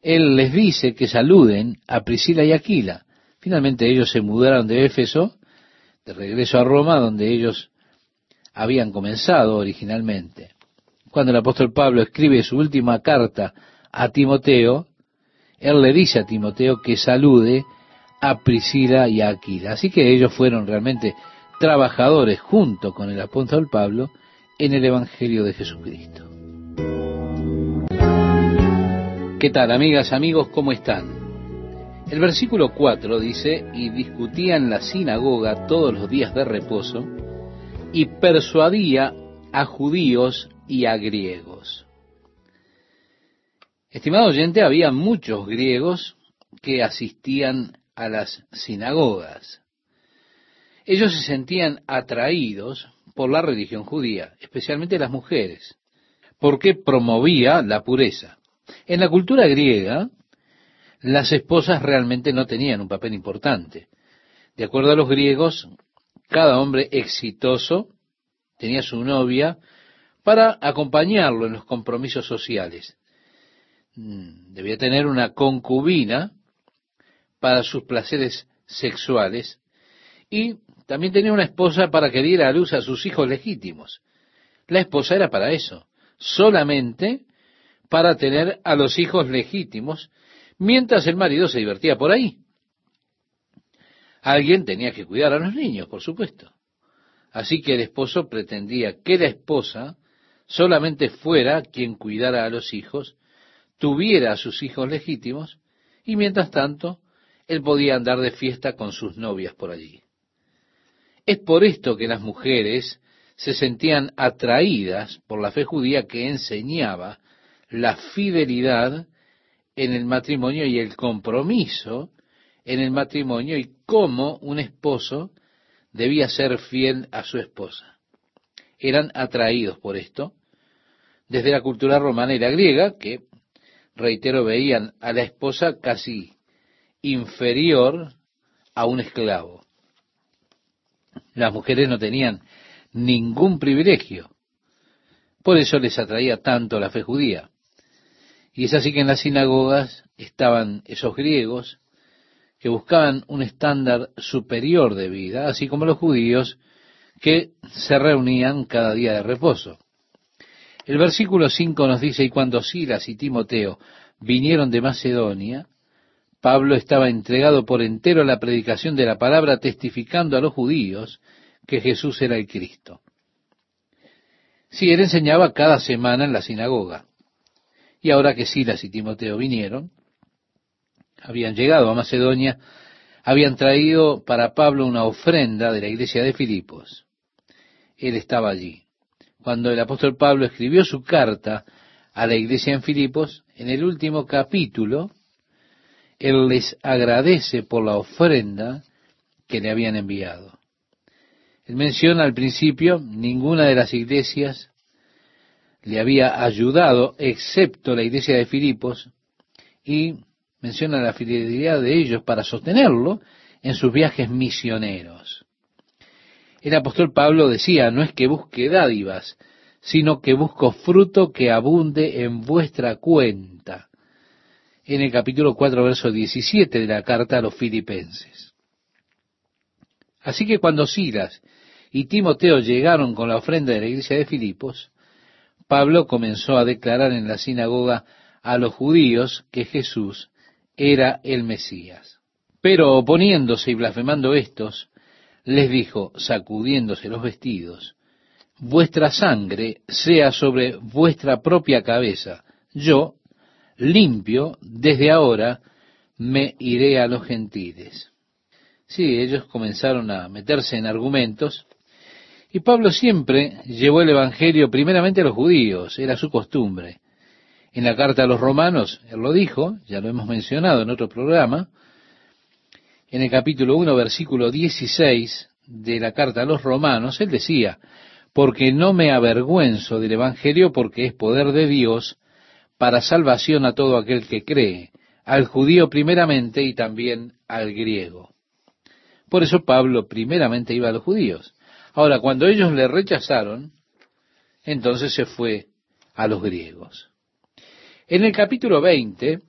él les dice que saluden a Priscila y Aquila. Finalmente ellos se mudaron de Éfeso, de regreso a Roma, donde ellos habían comenzado originalmente. Cuando el apóstol Pablo escribe su última carta a Timoteo, él le dice a Timoteo que salude a Priscila y a Aquila. Así que ellos fueron realmente trabajadores junto con el apóstol Pablo en el Evangelio de Jesucristo. ¿Qué tal, amigas, amigos? ¿Cómo están? El versículo 4 dice, y discutía en la sinagoga todos los días de reposo, y persuadía a judíos y a griegos. Estimado oyente, había muchos griegos que asistían a las sinagogas. Ellos se sentían atraídos por la religión judía, especialmente las mujeres, porque promovía la pureza. En la cultura griega, las esposas realmente no tenían un papel importante. De acuerdo a los griegos, cada hombre exitoso tenía su novia para acompañarlo en los compromisos sociales. Mm, debía tener una concubina para sus placeres sexuales y también tenía una esposa para que diera a luz a sus hijos legítimos. La esposa era para eso, solamente para tener a los hijos legítimos mientras el marido se divertía por ahí. Alguien tenía que cuidar a los niños, por supuesto. Así que el esposo pretendía que la esposa solamente fuera quien cuidara a los hijos, tuviera a sus hijos legítimos, y mientras tanto, él podía andar de fiesta con sus novias por allí. Es por esto que las mujeres se sentían atraídas por la fe judía que enseñaba la fidelidad en el matrimonio y el compromiso en el matrimonio y cómo un esposo debía ser fiel a su esposa. eran atraídos por esto desde la cultura romana y la griega, que, reitero, veían a la esposa casi inferior a un esclavo. Las mujeres no tenían ningún privilegio. Por eso les atraía tanto la fe judía. Y es así que en las sinagogas estaban esos griegos que buscaban un estándar superior de vida, así como los judíos que se reunían cada día de reposo. El versículo 5 nos dice, y cuando Silas y Timoteo vinieron de Macedonia, Pablo estaba entregado por entero a la predicación de la palabra, testificando a los judíos que Jesús era el Cristo. Sí, él enseñaba cada semana en la sinagoga. Y ahora que Silas y Timoteo vinieron, habían llegado a Macedonia, habían traído para Pablo una ofrenda de la iglesia de Filipos. Él estaba allí. Cuando el apóstol Pablo escribió su carta a la iglesia en Filipos, en el último capítulo, él les agradece por la ofrenda que le habían enviado. Él menciona al principio, ninguna de las iglesias le había ayudado, excepto la iglesia de Filipos, y menciona la fidelidad de ellos para sostenerlo en sus viajes misioneros. El apóstol Pablo decía, no es que busque dádivas, sino que busco fruto que abunde en vuestra cuenta en el capítulo 4, verso 17 de la carta a los filipenses. Así que cuando Silas y Timoteo llegaron con la ofrenda de la iglesia de Filipos, Pablo comenzó a declarar en la sinagoga a los judíos que Jesús era el Mesías. Pero oponiéndose y blasfemando estos, les dijo, sacudiéndose los vestidos, vuestra sangre sea sobre vuestra propia cabeza. Yo limpio, desde ahora me iré a los gentiles. Sí, ellos comenzaron a meterse en argumentos, y Pablo siempre llevó el Evangelio primeramente a los judíos, era su costumbre. En la carta a los romanos, él lo dijo, ya lo hemos mencionado en otro programa, en el capítulo 1, versículo 16 de la carta a los romanos, él decía, porque no me avergüenzo del Evangelio porque es poder de Dios para salvación a todo aquel que cree, al judío primeramente y también al griego. Por eso Pablo primeramente iba a los judíos. Ahora, cuando ellos le rechazaron, entonces se fue a los griegos. En el capítulo 20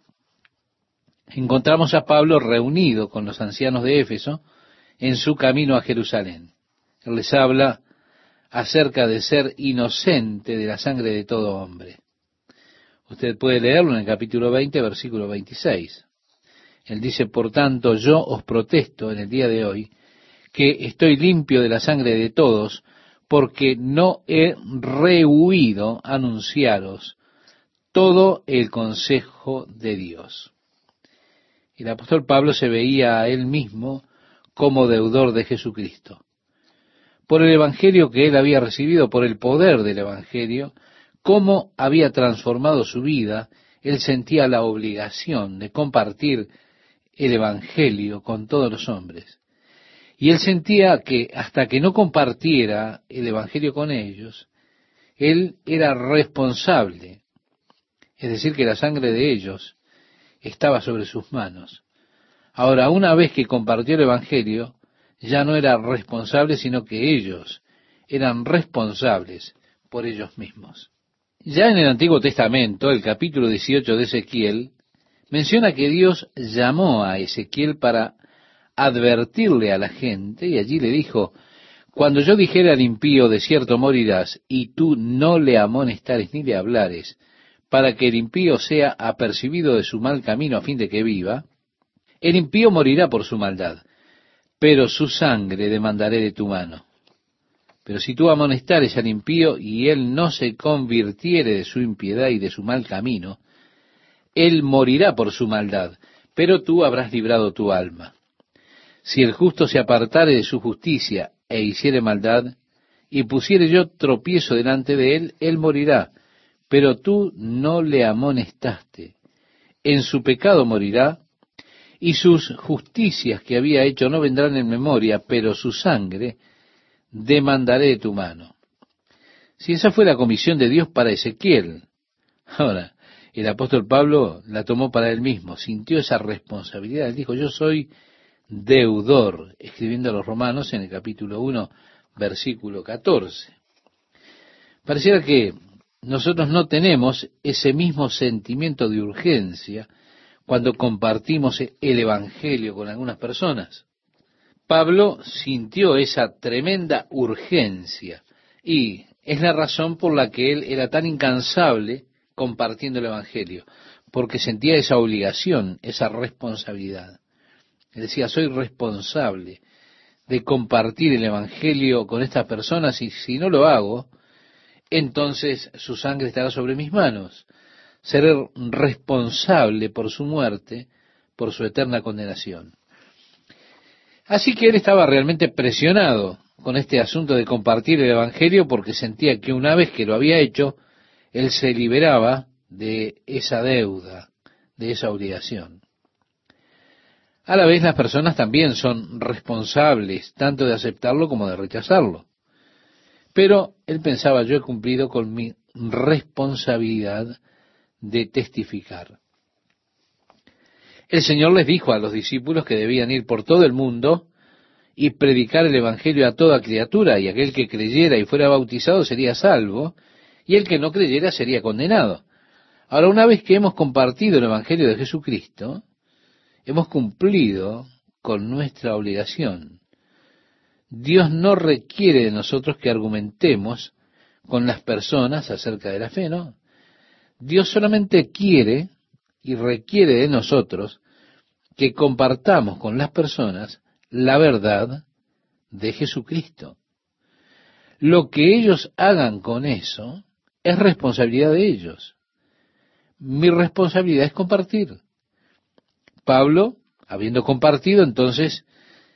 encontramos a Pablo reunido con los ancianos de Éfeso en su camino a Jerusalén. Él les habla acerca de ser inocente de la sangre de todo hombre. Usted puede leerlo en el capítulo 20, versículo 26. Él dice, por tanto, yo os protesto en el día de hoy que estoy limpio de la sangre de todos, porque no he rehuido anunciaros todo el consejo de Dios. El apóstol Pablo se veía a él mismo como deudor de Jesucristo. Por el Evangelio que él había recibido, por el poder del Evangelio, cómo había transformado su vida, él sentía la obligación de compartir el Evangelio con todos los hombres. Y él sentía que hasta que no compartiera el Evangelio con ellos, él era responsable. Es decir, que la sangre de ellos estaba sobre sus manos. Ahora, una vez que compartió el Evangelio, ya no era responsable, sino que ellos eran responsables por ellos mismos. Ya en el Antiguo Testamento, el capítulo 18 de Ezequiel, menciona que Dios llamó a Ezequiel para advertirle a la gente, y allí le dijo, cuando yo dijera al impío, de cierto morirás, y tú no le amonestares ni le hablares, para que el impío sea apercibido de su mal camino a fin de que viva, el impío morirá por su maldad, pero su sangre demandaré de tu mano. Pero si tú amonestares al impío y él no se convirtiere de su impiedad y de su mal camino, él morirá por su maldad, pero tú habrás librado tu alma. Si el justo se apartare de su justicia e hiciere maldad, y pusiere yo tropiezo delante de él, él morirá, pero tú no le amonestaste. En su pecado morirá, y sus justicias que había hecho no vendrán en memoria, pero su sangre demandaré de tu mano. Si esa fue la comisión de Dios para Ezequiel, ahora, el apóstol Pablo la tomó para él mismo, sintió esa responsabilidad. Él dijo, yo soy deudor, escribiendo a los romanos en el capítulo 1, versículo 14. Pareciera que nosotros no tenemos ese mismo sentimiento de urgencia cuando compartimos el Evangelio con algunas personas. Pablo sintió esa tremenda urgencia y es la razón por la que él era tan incansable compartiendo el Evangelio, porque sentía esa obligación, esa responsabilidad. Él decía, soy responsable de compartir el Evangelio con estas personas y si no lo hago, entonces su sangre estará sobre mis manos. Seré responsable por su muerte, por su eterna condenación. Así que él estaba realmente presionado con este asunto de compartir el Evangelio porque sentía que una vez que lo había hecho, él se liberaba de esa deuda, de esa obligación. A la vez las personas también son responsables tanto de aceptarlo como de rechazarlo. Pero él pensaba, yo he cumplido con mi responsabilidad de testificar. El Señor les dijo a los discípulos que debían ir por todo el mundo y predicar el Evangelio a toda criatura, y aquel que creyera y fuera bautizado sería salvo, y el que no creyera sería condenado. Ahora, una vez que hemos compartido el Evangelio de Jesucristo, hemos cumplido con nuestra obligación. Dios no requiere de nosotros que argumentemos con las personas acerca de la fe, ¿no? Dios solamente quiere y requiere de nosotros que compartamos con las personas la verdad de Jesucristo. Lo que ellos hagan con eso es responsabilidad de ellos. Mi responsabilidad es compartir. Pablo, habiendo compartido, entonces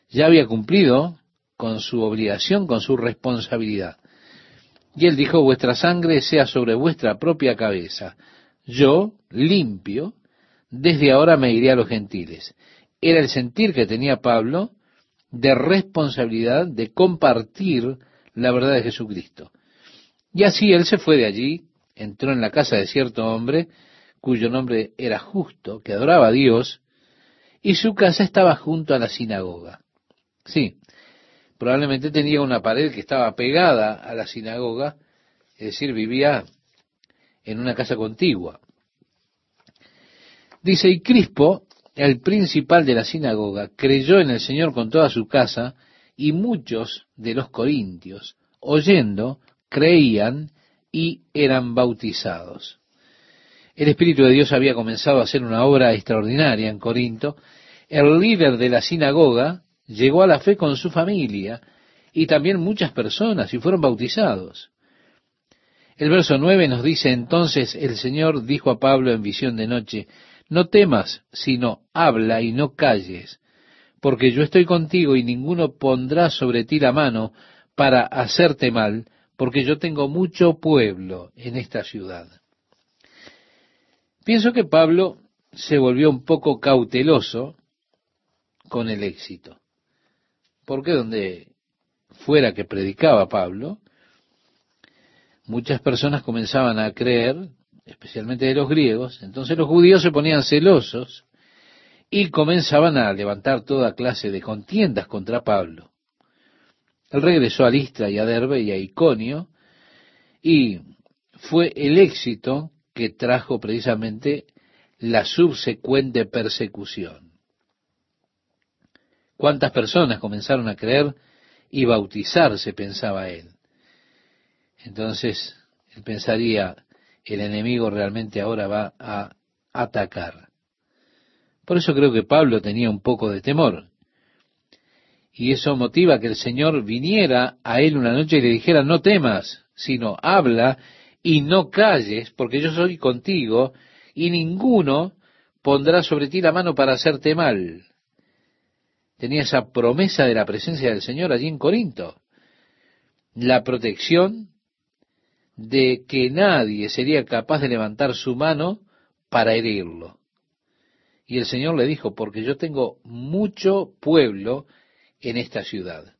ya había cumplido con su obligación, con su responsabilidad. Y él dijo, vuestra sangre sea sobre vuestra propia cabeza. Yo, limpio, desde ahora me iré a los gentiles. Era el sentir que tenía Pablo de responsabilidad de compartir la verdad de Jesucristo. Y así él se fue de allí, entró en la casa de cierto hombre, cuyo nombre era justo, que adoraba a Dios, y su casa estaba junto a la sinagoga. Sí, probablemente tenía una pared que estaba pegada a la sinagoga, es decir, vivía en una casa contigua. Dice, y Crispo, el principal de la sinagoga, creyó en el Señor con toda su casa, y muchos de los corintios, oyendo, creían y eran bautizados. El Espíritu de Dios había comenzado a hacer una obra extraordinaria en Corinto. El líder de la sinagoga llegó a la fe con su familia y también muchas personas y fueron bautizados. El verso nueve nos dice entonces el Señor dijo a Pablo en visión de noche, no temas, sino habla y no calles, porque yo estoy contigo y ninguno pondrá sobre ti la mano para hacerte mal, porque yo tengo mucho pueblo en esta ciudad. Pienso que Pablo se volvió un poco cauteloso con el éxito, porque donde fuera que predicaba Pablo, muchas personas comenzaban a creer, especialmente de los griegos, entonces los judíos se ponían celosos y comenzaban a levantar toda clase de contiendas contra Pablo. Él regresó a Listra y a Derbe y a Iconio y fue el éxito que trajo precisamente la subsecuente persecución. ¿Cuántas personas comenzaron a creer y bautizarse? pensaba él. Entonces, él pensaría, el enemigo realmente ahora va a atacar. Por eso creo que Pablo tenía un poco de temor. Y eso motiva que el Señor viniera a él una noche y le dijera, no temas, sino habla y no calles, porque yo soy contigo, y ninguno pondrá sobre ti la mano para hacerte mal. Tenía esa promesa de la presencia del Señor allí en Corinto. La protección de que nadie sería capaz de levantar su mano para herirlo. Y el Señor le dijo, porque yo tengo mucho pueblo en esta ciudad.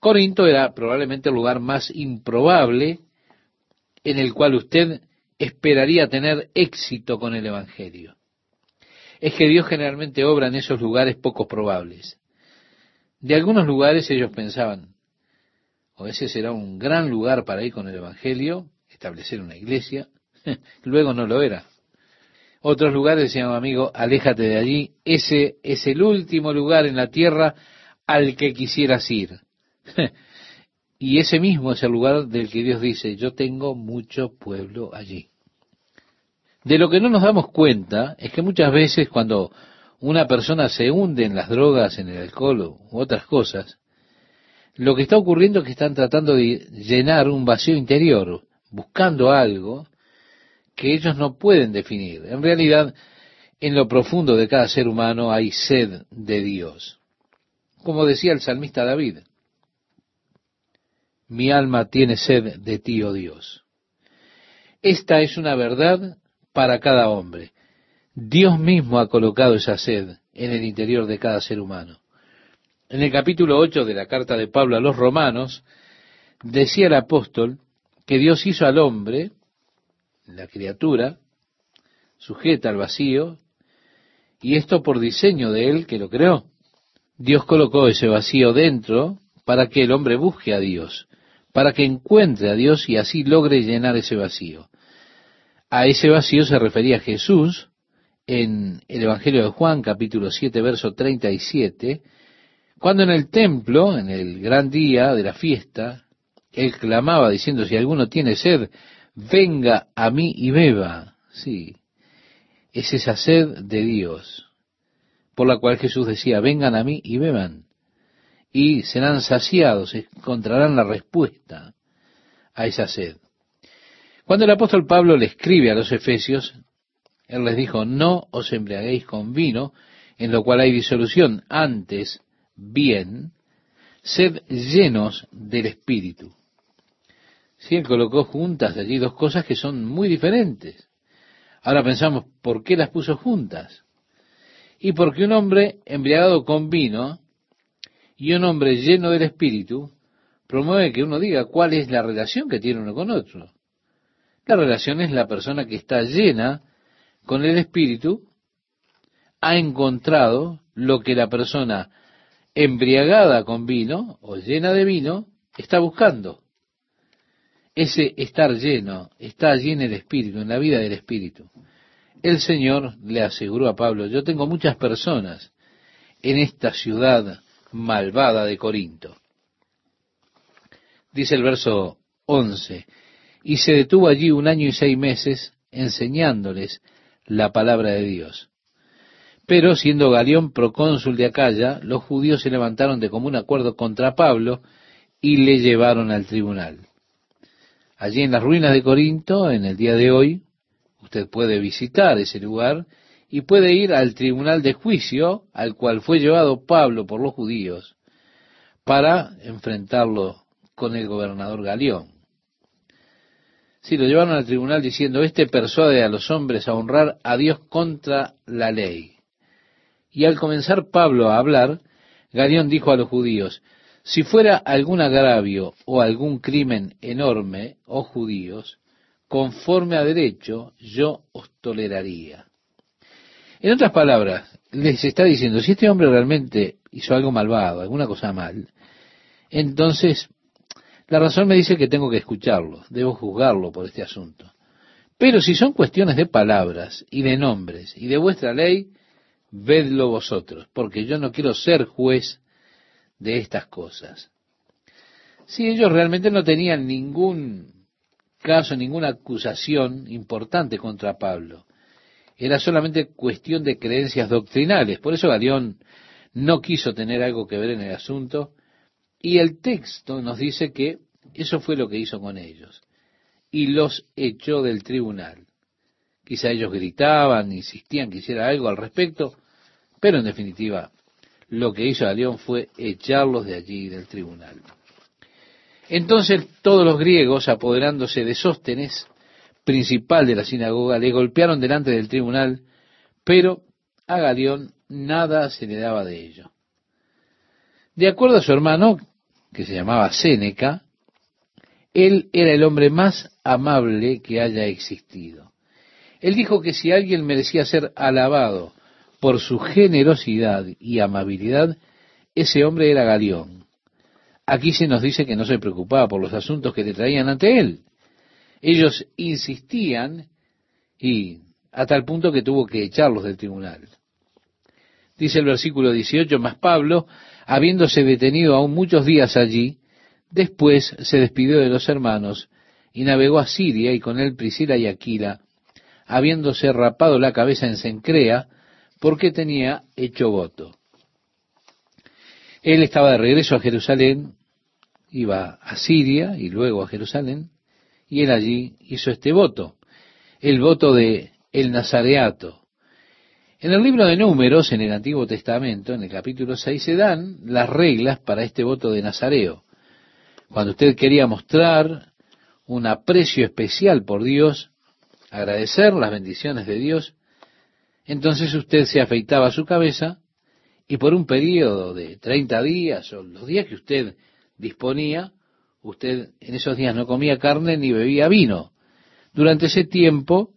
Corinto era probablemente el lugar más improbable en el cual usted esperaría tener éxito con el Evangelio. Es que Dios generalmente obra en esos lugares poco probables. De algunos lugares ellos pensaban, o ese será un gran lugar para ir con el Evangelio, establecer una iglesia, luego no lo era. Otros lugares decían, amigo, aléjate de allí, ese es el último lugar en la tierra al que quisieras ir. y ese mismo es el lugar del que Dios dice, yo tengo mucho pueblo allí. De lo que no nos damos cuenta es que muchas veces cuando una persona se hunde en las drogas, en el alcohol u otras cosas, lo que está ocurriendo es que están tratando de llenar un vacío interior, buscando algo que ellos no pueden definir. En realidad, en lo profundo de cada ser humano hay sed de Dios. Como decía el salmista David, mi alma tiene sed de ti, oh Dios. Esta es una verdad para cada hombre. Dios mismo ha colocado esa sed en el interior de cada ser humano. En el capítulo 8 de la carta de Pablo a los romanos, decía el apóstol que Dios hizo al hombre, la criatura, sujeta al vacío, y esto por diseño de él que lo creó. Dios colocó ese vacío dentro para que el hombre busque a Dios, para que encuentre a Dios y así logre llenar ese vacío. A ese vacío se refería Jesús en el Evangelio de Juan, capítulo 7, verso 37, cuando en el templo, en el gran día de la fiesta, él clamaba diciendo, si alguno tiene sed, venga a mí y beba. Sí, es esa sed de Dios, por la cual Jesús decía, vengan a mí y beban, y serán saciados, encontrarán la respuesta a esa sed. Cuando el apóstol Pablo le escribe a los Efesios, él les dijo, no os embriaguéis con vino, en lo cual hay disolución, antes bien, sed llenos del Espíritu. Si él colocó juntas allí dos cosas que son muy diferentes. Ahora pensamos, ¿por qué las puso juntas? Y porque un hombre embriagado con vino y un hombre lleno del Espíritu promueve que uno diga cuál es la relación que tiene uno con otro. La relación es la persona que está llena con el Espíritu, ha encontrado lo que la persona embriagada con vino o llena de vino está buscando. Ese estar lleno está allí en el Espíritu, en la vida del Espíritu. El Señor le aseguró a Pablo, yo tengo muchas personas en esta ciudad malvada de Corinto. Dice el verso 11, y se detuvo allí un año y seis meses enseñándoles la palabra de Dios. Pero siendo Galión procónsul de Acaya, los judíos se levantaron de común acuerdo contra Pablo y le llevaron al tribunal. Allí en las ruinas de Corinto, en el día de hoy, usted puede visitar ese lugar y puede ir al tribunal de juicio al cual fue llevado Pablo por los judíos para enfrentarlo con el gobernador Galión. Si lo llevaron al tribunal diciendo, este persuade a los hombres a honrar a Dios contra la ley. Y al comenzar Pablo a hablar, Galión dijo a los judíos, si fuera algún agravio o algún crimen enorme, oh judíos, conforme a derecho, yo os toleraría. En otras palabras, les está diciendo, si este hombre realmente hizo algo malvado, alguna cosa mal, entonces la razón me dice que tengo que escucharlo, debo juzgarlo por este asunto. Pero si son cuestiones de palabras y de nombres y de vuestra ley, vedlo vosotros, porque yo no quiero ser juez de estas cosas. Si ellos realmente no tenían ningún caso, ninguna acusación importante contra Pablo, era solamente cuestión de creencias doctrinales. Por eso Galión no quiso tener algo que ver en el asunto y el texto nos dice que eso fue lo que hizo con ellos. Y los echó del tribunal. Quizá ellos gritaban, insistían que hiciera algo al respecto, pero en definitiva lo que hizo a fue echarlos de allí del tribunal. Entonces todos los griegos, apoderándose de Sóstenes, principal de la sinagoga, le golpearon delante del tribunal, pero a Galión nada se le daba de ello. De acuerdo a su hermano, que se llamaba Séneca, él era el hombre más amable que haya existido. Él dijo que si alguien merecía ser alabado por su generosidad y amabilidad, ese hombre era Galión. Aquí se nos dice que no se preocupaba por los asuntos que le traían ante él. Ellos insistían y a tal punto que tuvo que echarlos del tribunal. Dice el versículo 18, más Pablo, habiéndose detenido aún muchos días allí, después se despidió de los hermanos y navegó a Siria y con él Priscila y Aquila, habiéndose rapado la cabeza en Sencrea, porque tenía hecho voto. Él estaba de regreso a Jerusalén, iba a Siria y luego a Jerusalén, y él allí hizo este voto, el voto de el Nazareato. En el libro de Números, en el Antiguo Testamento, en el capítulo 6, se dan las reglas para este voto de Nazareo. Cuando usted quería mostrar un aprecio especial por Dios, agradecer las bendiciones de Dios, entonces usted se afeitaba su cabeza y por un periodo de 30 días o los días que usted disponía, usted en esos días no comía carne ni bebía vino. Durante ese tiempo,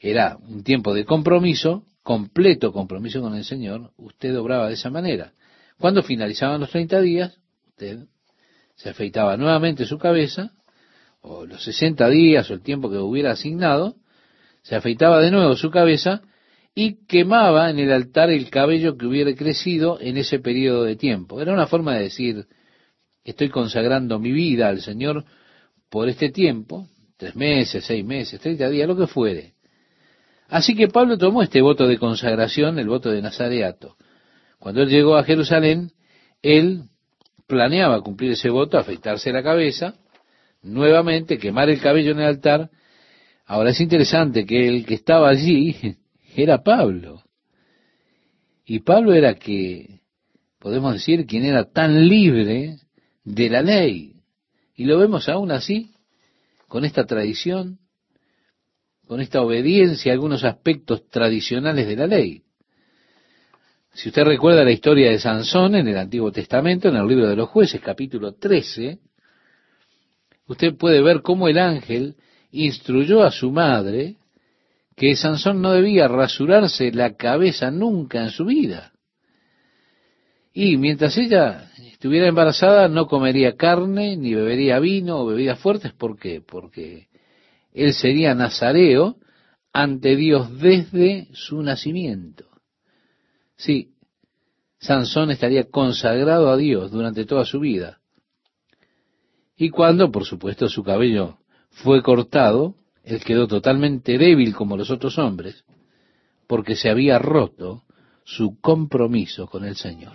era un tiempo de compromiso, completo compromiso con el Señor, usted obraba de esa manera. Cuando finalizaban los 30 días, usted se afeitaba nuevamente su cabeza, o los 60 días o el tiempo que hubiera asignado, se afeitaba de nuevo su cabeza y quemaba en el altar el cabello que hubiera crecido en ese periodo de tiempo. Era una forma de decir, estoy consagrando mi vida al Señor por este tiempo, tres meses, seis meses, treinta días, lo que fuere. Así que Pablo tomó este voto de consagración, el voto de Nazareato. Cuando él llegó a Jerusalén, él planeaba cumplir ese voto, afeitarse la cabeza, nuevamente quemar el cabello en el altar. Ahora es interesante que el que estaba allí era Pablo. Y Pablo era que, podemos decir, quien era tan libre de la ley. Y lo vemos aún así, con esta tradición, con esta obediencia a algunos aspectos tradicionales de la ley. Si usted recuerda la historia de Sansón en el Antiguo Testamento, en el libro de los jueces, capítulo 13, usted puede ver cómo el ángel instruyó a su madre que Sansón no debía rasurarse la cabeza nunca en su vida. Y mientras ella estuviera embarazada no comería carne, ni bebería vino o bebidas fuertes. ¿Por qué? Porque él sería nazareo ante Dios desde su nacimiento. Sí, Sansón estaría consagrado a Dios durante toda su vida. Y cuando, por supuesto, su cabello fue cortado, él quedó totalmente débil como los otros hombres, porque se había roto su compromiso con el Señor.